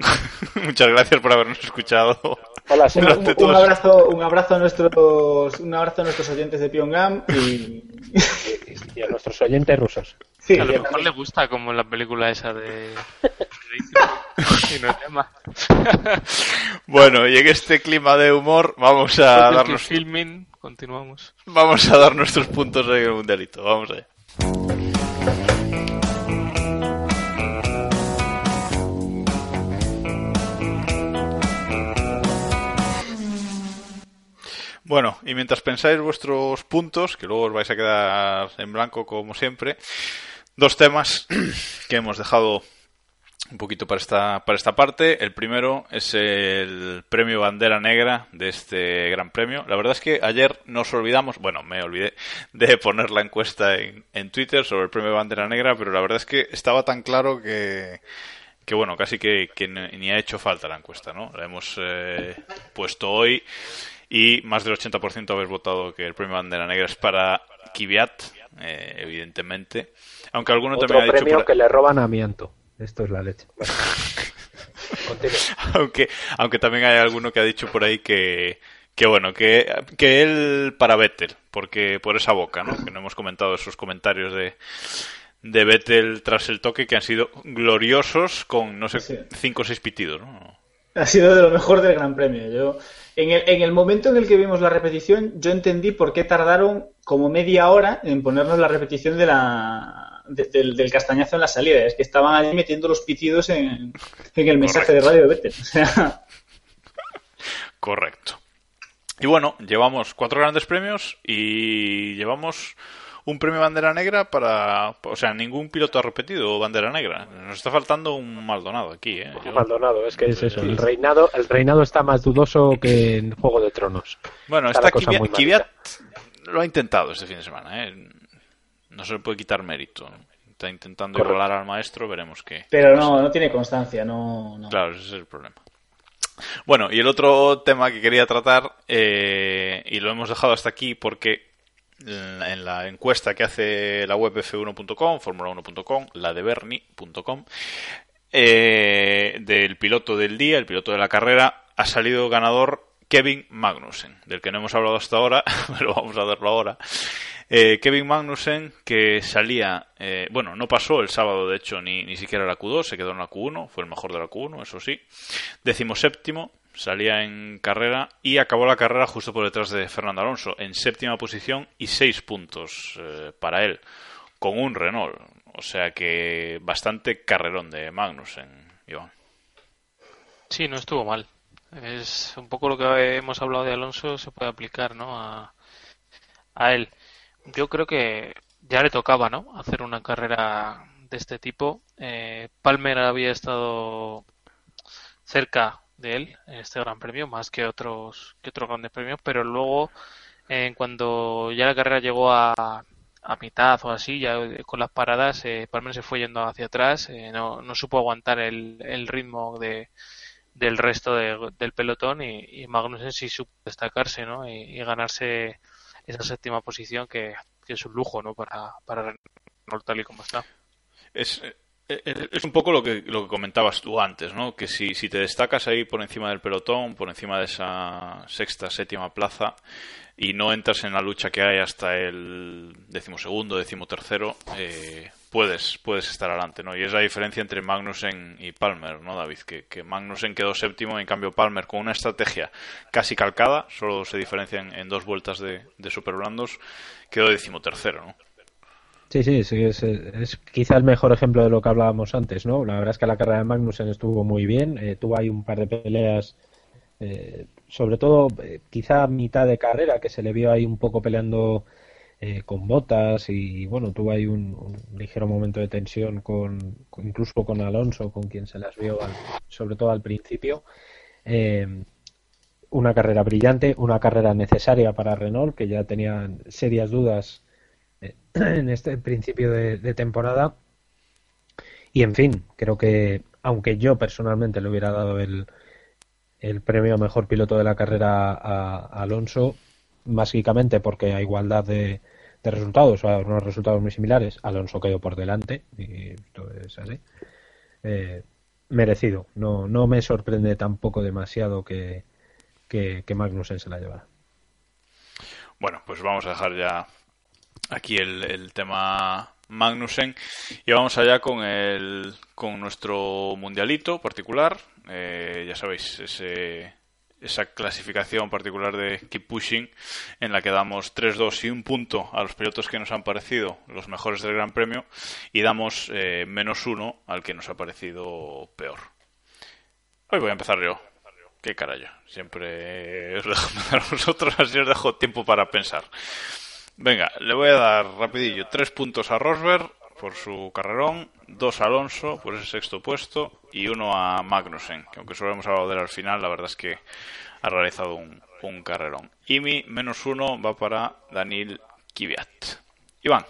muchas gracias por habernos escuchado. Hola, Un, un abrazo, un abrazo a nuestros, un abrazo a nuestros oyentes de Pyongyang y y a nuestros oyentes rusos. sí, A lo mejor también- le gusta como en la película esa de... y nos llama. Bueno, y en este clima de humor vamos a darnos, Filming, continuamos. vamos a dar nuestros puntos en el mundialito. Vamos allá. Bueno, y mientras pensáis vuestros puntos, que luego os vais a quedar en blanco como siempre, dos temas que hemos dejado un poquito para esta, para esta parte. El primero es el premio Bandera Negra de este Gran Premio. La verdad es que ayer nos olvidamos, bueno, me olvidé de poner la encuesta en, en Twitter sobre el premio Bandera Negra, pero la verdad es que estaba tan claro que, que bueno, casi que, que ni ha hecho falta la encuesta, ¿no? La hemos eh, puesto hoy y más del 80% habéis votado que el premio Bandera Negra es para Kvyat, eh, evidentemente. Aunque alguno Otro también ha dicho premio por- que le roban a Mianto. Esto es la leche. Aunque aunque también hay alguno que ha dicho por ahí que que bueno que, que él para Vettel porque por esa boca no que no hemos comentado esos comentarios de de Vettel tras el toque que han sido gloriosos con no sé Sí. cinco o seis pitidos ¿no? ha sido de lo mejor del Gran Premio. Yo, en, el, en el momento en el que vimos la repetición, yo entendí por qué tardaron como media hora en ponernos la repetición de la, de- del, del castañazo en la salida. Es que estaban allí metiendo los pitidos en, en el mensaje de radio de Vettel. O sea, correcto y bueno llevamos cuatro grandes premios y llevamos un premio bandera negra para o sea ningún piloto ha repetido bandera negra nos está faltando un Maldonado aquí ¿eh? Yo- Maldonado, es que es eso. El reinado, el reinado está más dudoso que en Juego de Tronos. Bueno, Está está Kvyat, lo ha intentado este fin de semana, ¿eh? No se le puede quitar mérito. está intentando igualar al maestro, veremos qué. Pero no, no tiene constancia, no, no. Claro, ese es el problema. Bueno, y el otro tema que quería tratar, eh, y lo hemos dejado hasta aquí porque en la encuesta que hace la web f1.com, formula1.com, la de bernie.com, eh, del piloto del día, el piloto de la carrera, ha salido ganador Kevin Magnussen, del que no hemos hablado hasta ahora, pero vamos a verlo ahora. Eh, Kevin Magnussen, que salía, eh, bueno, no pasó el sábado, de hecho, ni, ni siquiera la Q2, se quedó en la Q1, fue el mejor de la Q1, eso sí. Décimo séptimo, salía en carrera y acabó la carrera justo por detrás de Fernando Alonso, en séptima posición y seis puntos eh, para él, con un Renault. O sea que bastante carrerón de Magnussen, Iván. Sí, no estuvo mal. Es un poco lo que hemos hablado de Alonso, se puede aplicar ¿no? a, a él. Yo creo que ya le tocaba ¿no? hacer una carrera de este tipo. Eh, Palmer había estado cerca de él en este Gran Premio, más que otros que otros grandes premios, pero luego eh, cuando ya la carrera llegó a, a mitad o así, ya con las paradas, eh, Palmer se fue yendo hacia atrás, eh, no, no supo aguantar el, el ritmo de, del resto de- del pelotón y, y Magnussen sí supo destacarse ¿no? y, ganarse esa séptima posición que, que es un lujo ¿no? para, para Renault tal y como está. Es, eh, eh, es un poco lo que, lo que comentabas tú antes, ¿no? Que si, si te destacas ahí por encima del pelotón, por encima de esa sexta, séptima plaza, y no entras en la lucha que hay hasta el decimosegundo, decimotercero, eh, puedes, puedes estar adelante, ¿no? Y es la diferencia entre Magnussen y Palmer, ¿no, David? Que, que Magnussen quedó séptimo, en cambio Palmer con una estrategia casi calcada, solo se diferencian en dos vueltas de, de superblandos, quedó decimotercero, ¿no? Sí, sí, sí, es, es quizá el mejor ejemplo de lo que hablábamos antes, ¿no? La verdad es que la carrera de Magnussen estuvo muy bien, eh, tuvo ahí un par de peleas, eh, sobre todo eh, quizá a mitad de carrera, que se le vio ahí un poco peleando eh, con botas y bueno, tuvo ahí un, un ligero momento de tensión con, incluso con Alonso, con quien se las vio al- sobre todo al principio. Eh, una carrera brillante, una carrera necesaria para Renault, que ya tenían serias dudas en este principio de, temporada. Y en fin, creo que aunque yo personalmente le hubiera dado el, el premio a mejor piloto de la carrera a, Alonso, básicamente porque a igualdad de, de resultados, o a unos resultados muy similares, Alonso quedó por delante, y esto es así. Eh, merecido. No, no me sorprende tampoco demasiado que, que, que Magnussen se la llevara. Bueno, pues vamos a dejar ya aquí el, el tema Magnussen y vamos allá con el con nuestro mundialito particular. Eh, ya sabéis, ese, esa clasificación particular de Keep Pushing en la que damos 3-2 y un punto a los pilotos que nos han parecido los mejores del Gran Premio y damos eh, menos uno al que nos ha parecido peor. Hoy voy a empezar yo. Qué carajo. Siempre os dejo empezar vosotros, así os dejo tiempo para pensar. Venga, le voy a dar rapidillo tres puntos a Rosberg por su carrerón, dos a Alonso por ese sexto puesto y uno a Magnussen, que aunque solo hemos hablado de él al final, la verdad es que ha realizado un, un carrerón. Y mi menos uno va para Daniel Kvyat. Iván,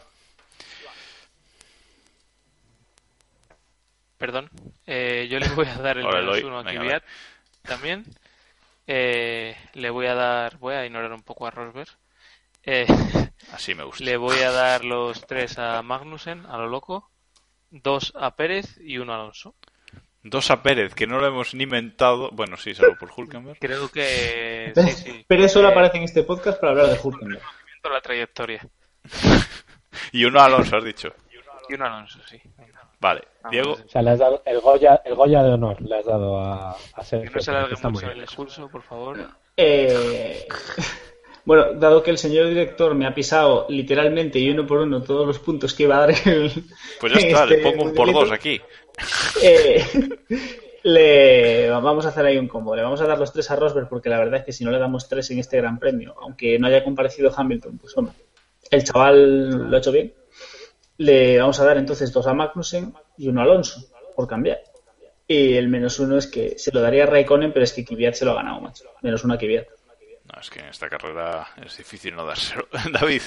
Perdón, eh, yo le voy a dar el Ahora menos uno a venga, Kvyat también. Eh, le voy a dar, voy a ignorar un poco a Rosberg. Eh, así me gusta. le voy a dar los tres a Magnussen, a lo loco, dos a Pérez y uno a Alonso. Dos a Pérez, que no lo hemos ni mentado. Bueno, sí, salvo por Hulkenberg. Creo que sí, eso solo Eh, aparece en este podcast para hablar de Hulkenberg. la trayectoria. Y uno a Alonso, has dicho. Y uno a Alonso, sí. Vale, Vamos, Diego. O sea, le has dado el Goya, el Goya de honor, le has dado a, a Que Sergio. no se Pérez, muy mucho el expulso, por favor. Eh, bueno, dado que el señor director me ha pisado literalmente y uno por uno todos los puntos que iba a dar el, Pues ya está, le este pongo un por dos aquí. eh, le vamos a hacer ahí un combo. Le vamos a dar los tres a Rosberg porque la verdad es que si no le damos tres en este Gran Premio, aunque no haya comparecido Hamilton, pues hombre, el chaval lo ha hecho bien. Le vamos a dar entonces dos a Magnussen y uno a Alonso, por cambiar. Y el menos uno es que se lo daría a Raikkonen, pero es que Kvyat se lo ha ganado, macho. Menos uno a Kvyat. No, es que en esta carrera es difícil no dárselo. David.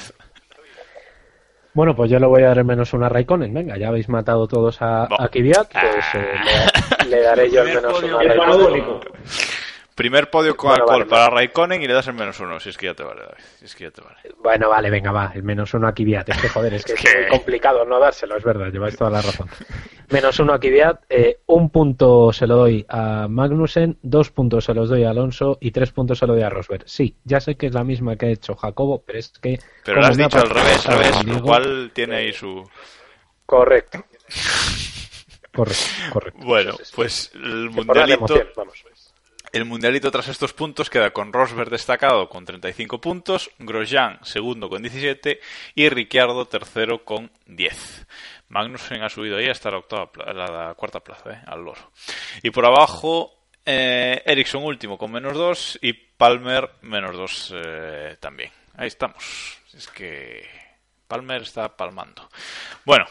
Bueno, pues yo le voy a dar el menos uno a Raikkonen. Venga, ya habéis matado todos a, Bo. a Kvyat, pues eh, le, le daré yo el Primer menos uno a Raikkonen. Primer podio con Bueno, alcohol vale, para Raikkonen y le das el menos uno, si es que ya te vale, David. Si es que ya te vale. Bueno, vale, venga, va, el menos uno a Kvyat. Es que, joder, es que es complicado no dárselo, es verdad, lleváis toda la razón. Menos uno a Kvyat, eh, un punto se lo doy a Magnussen, dos puntos se los doy a Alonso y tres puntos se lo doy a Rosberg. Sí, ya sé que es la misma que ha hecho Jacobo, pero es que... Pero lo has dicho al revés, pasado revés, conmigo- lo cual tiene ahí su... Correcto. Correcto, correcto. Bueno, pues el mundialito... emoción, vamos. El mundialito tras estos puntos queda con Rosberg destacado con 35 puntos, Grosjean segundo con 17 y Ricciardo tercero con 10. Magnussen ha subido ahí hasta la, octava, la cuarta plaza, eh, al loro. Y por abajo, eh, Ericsson último con menos 2 y Palmer menos 2 eh, también. Ahí estamos. Es que Palmer está palmando. Bueno,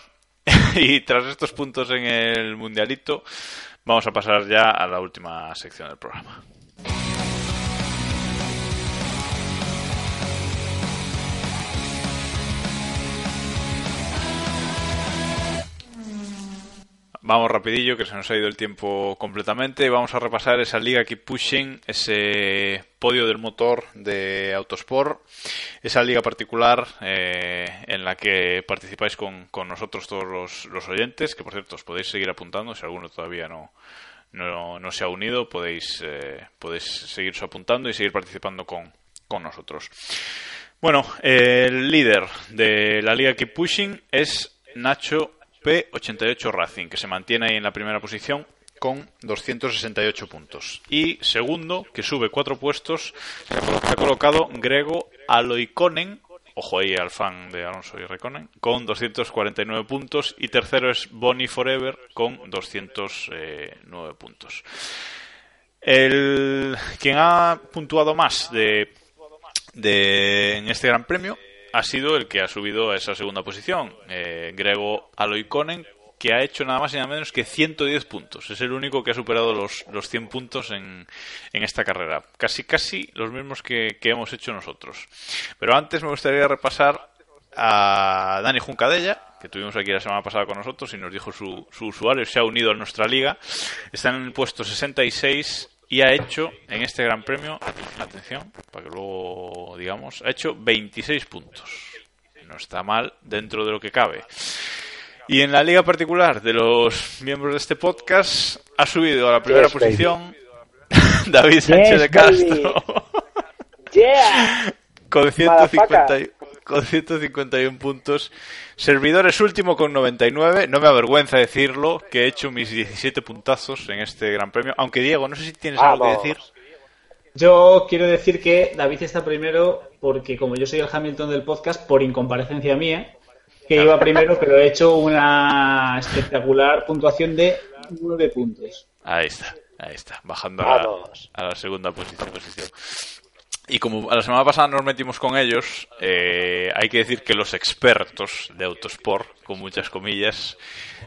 y tras estos puntos en el mundialito, vamos a pasar ya a la última sección del programa. Vamos rapidillo, que se nos ha ido el tiempo completamente. Vamos a repasar esa liga Keep Pushing, ese podio del motor de Autosport, esa liga particular eh, en la que participáis con, con nosotros todos los, los oyentes, que por cierto os podéis seguir apuntando si alguno todavía no, no, no se ha unido, podéis, eh, podéis seguirse apuntando y seguir participando con, con nosotros. Bueno, el líder de la liga Keep Pushing es Nacho P88 Racing, que se mantiene ahí en la primera posición con 268 puntos. Y segundo, que sube cuatro puestos, se ha colocado Grego Aloiconen, ojo ahí al fan de Alonso y Reconen, con 249 puntos. Y tercero es Bonnie Forever con 209 puntos. El quien ha puntuado más de de, en este Gran Premio ha sido el que ha subido a esa segunda posición, eh, Grego Aloiconen, que ha hecho nada más y nada menos que 110 puntos. Es el único que ha superado los, los 100 puntos en, en esta carrera. Casi, casi los mismos que, que hemos hecho nosotros. Pero antes me gustaría repasar a Dani Juncadella, que tuvimos aquí la semana pasada con nosotros y nos dijo su, su usuario, se ha unido a nuestra liga. Está en el puesto 66 y ha hecho en este Gran Premio, atención, para que luego digamos, ha hecho 26 puntos. No está mal dentro de lo que cabe. Y en la liga particular de los miembros de este podcast ha subido a la primera Yes, baby. posición David Sánchez de Castro Yeah. con 150 y- con 151 puntos. Servidores último con 99. No me avergüenza decirlo que he hecho mis 17 puntazos en este Gran Premio. Aunque Diego, no sé si tienes algo que decir. Yo quiero decir que David está primero porque como yo soy el Hamilton del podcast, por incomparecencia mía, que iba primero, pero he hecho una espectacular puntuación de 9 puntos. Ahí está, ahí está, bajando a la, a la segunda posición. posición. Y como la semana pasada nos metimos con ellos, eh, hay que decir que los expertos de Autosport, con muchas comillas,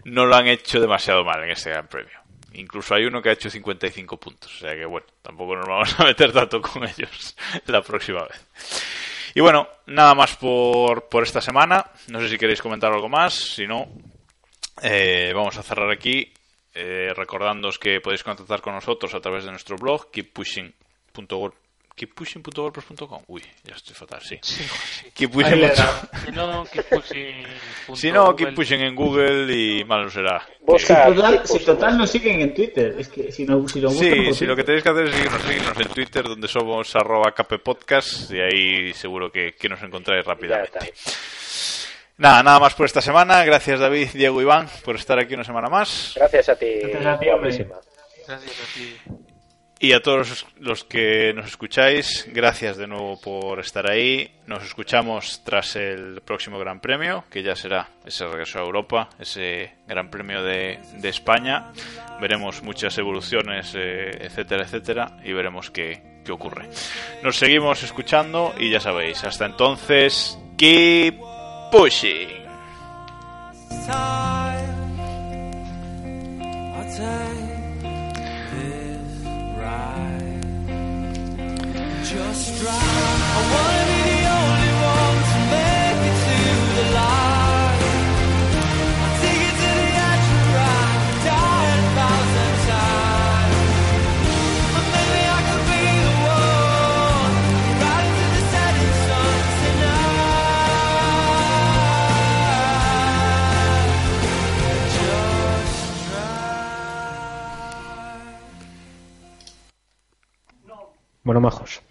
no lo han hecho demasiado mal en este Gran Premio. Incluso hay uno que ha hecho 55 puntos, o sea que bueno, tampoco nos vamos a meter tanto con ellos la próxima vez. Y bueno, nada más por, por esta semana. No sé si queréis comentar algo más, si no, eh, vamos a cerrar aquí eh, recordándoos que podéis contactar con nosotros a través de nuestro blog keeppushing.wordpress.com Uy, ya estoy fatal, sí. Ahí le punto- da. Si no, keep pushing. Si no, keep pushing en Google y mal no será. Si total, si total nos siguen en Twitter, es que si no, si lo Sí, si lo que tenéis que hacer es seguirnos, seguirnos en Twitter, donde somos arroba kppodcast, y ahí seguro que, que nos encontráis rápidamente. Nada, nada más por esta semana. Gracias David, Diego, Iván, por estar aquí una semana más. Gracias a ti. Gracias a ti. Gracias a ti. Y a todos los que nos escucháis, gracias de nuevo por estar ahí. Nos escuchamos tras el próximo Gran Premio, que ya será ese regreso a Europa, ese Gran Premio de, de España. Veremos muchas evoluciones, eh, etcétera, etcétera, y veremos qué, qué ocurre. Nos seguimos escuchando y ya sabéis, hasta entonces, keep pushing. just. I wanna be the only one to make it to the light. To the a thousand times. I the to the Bueno, majos.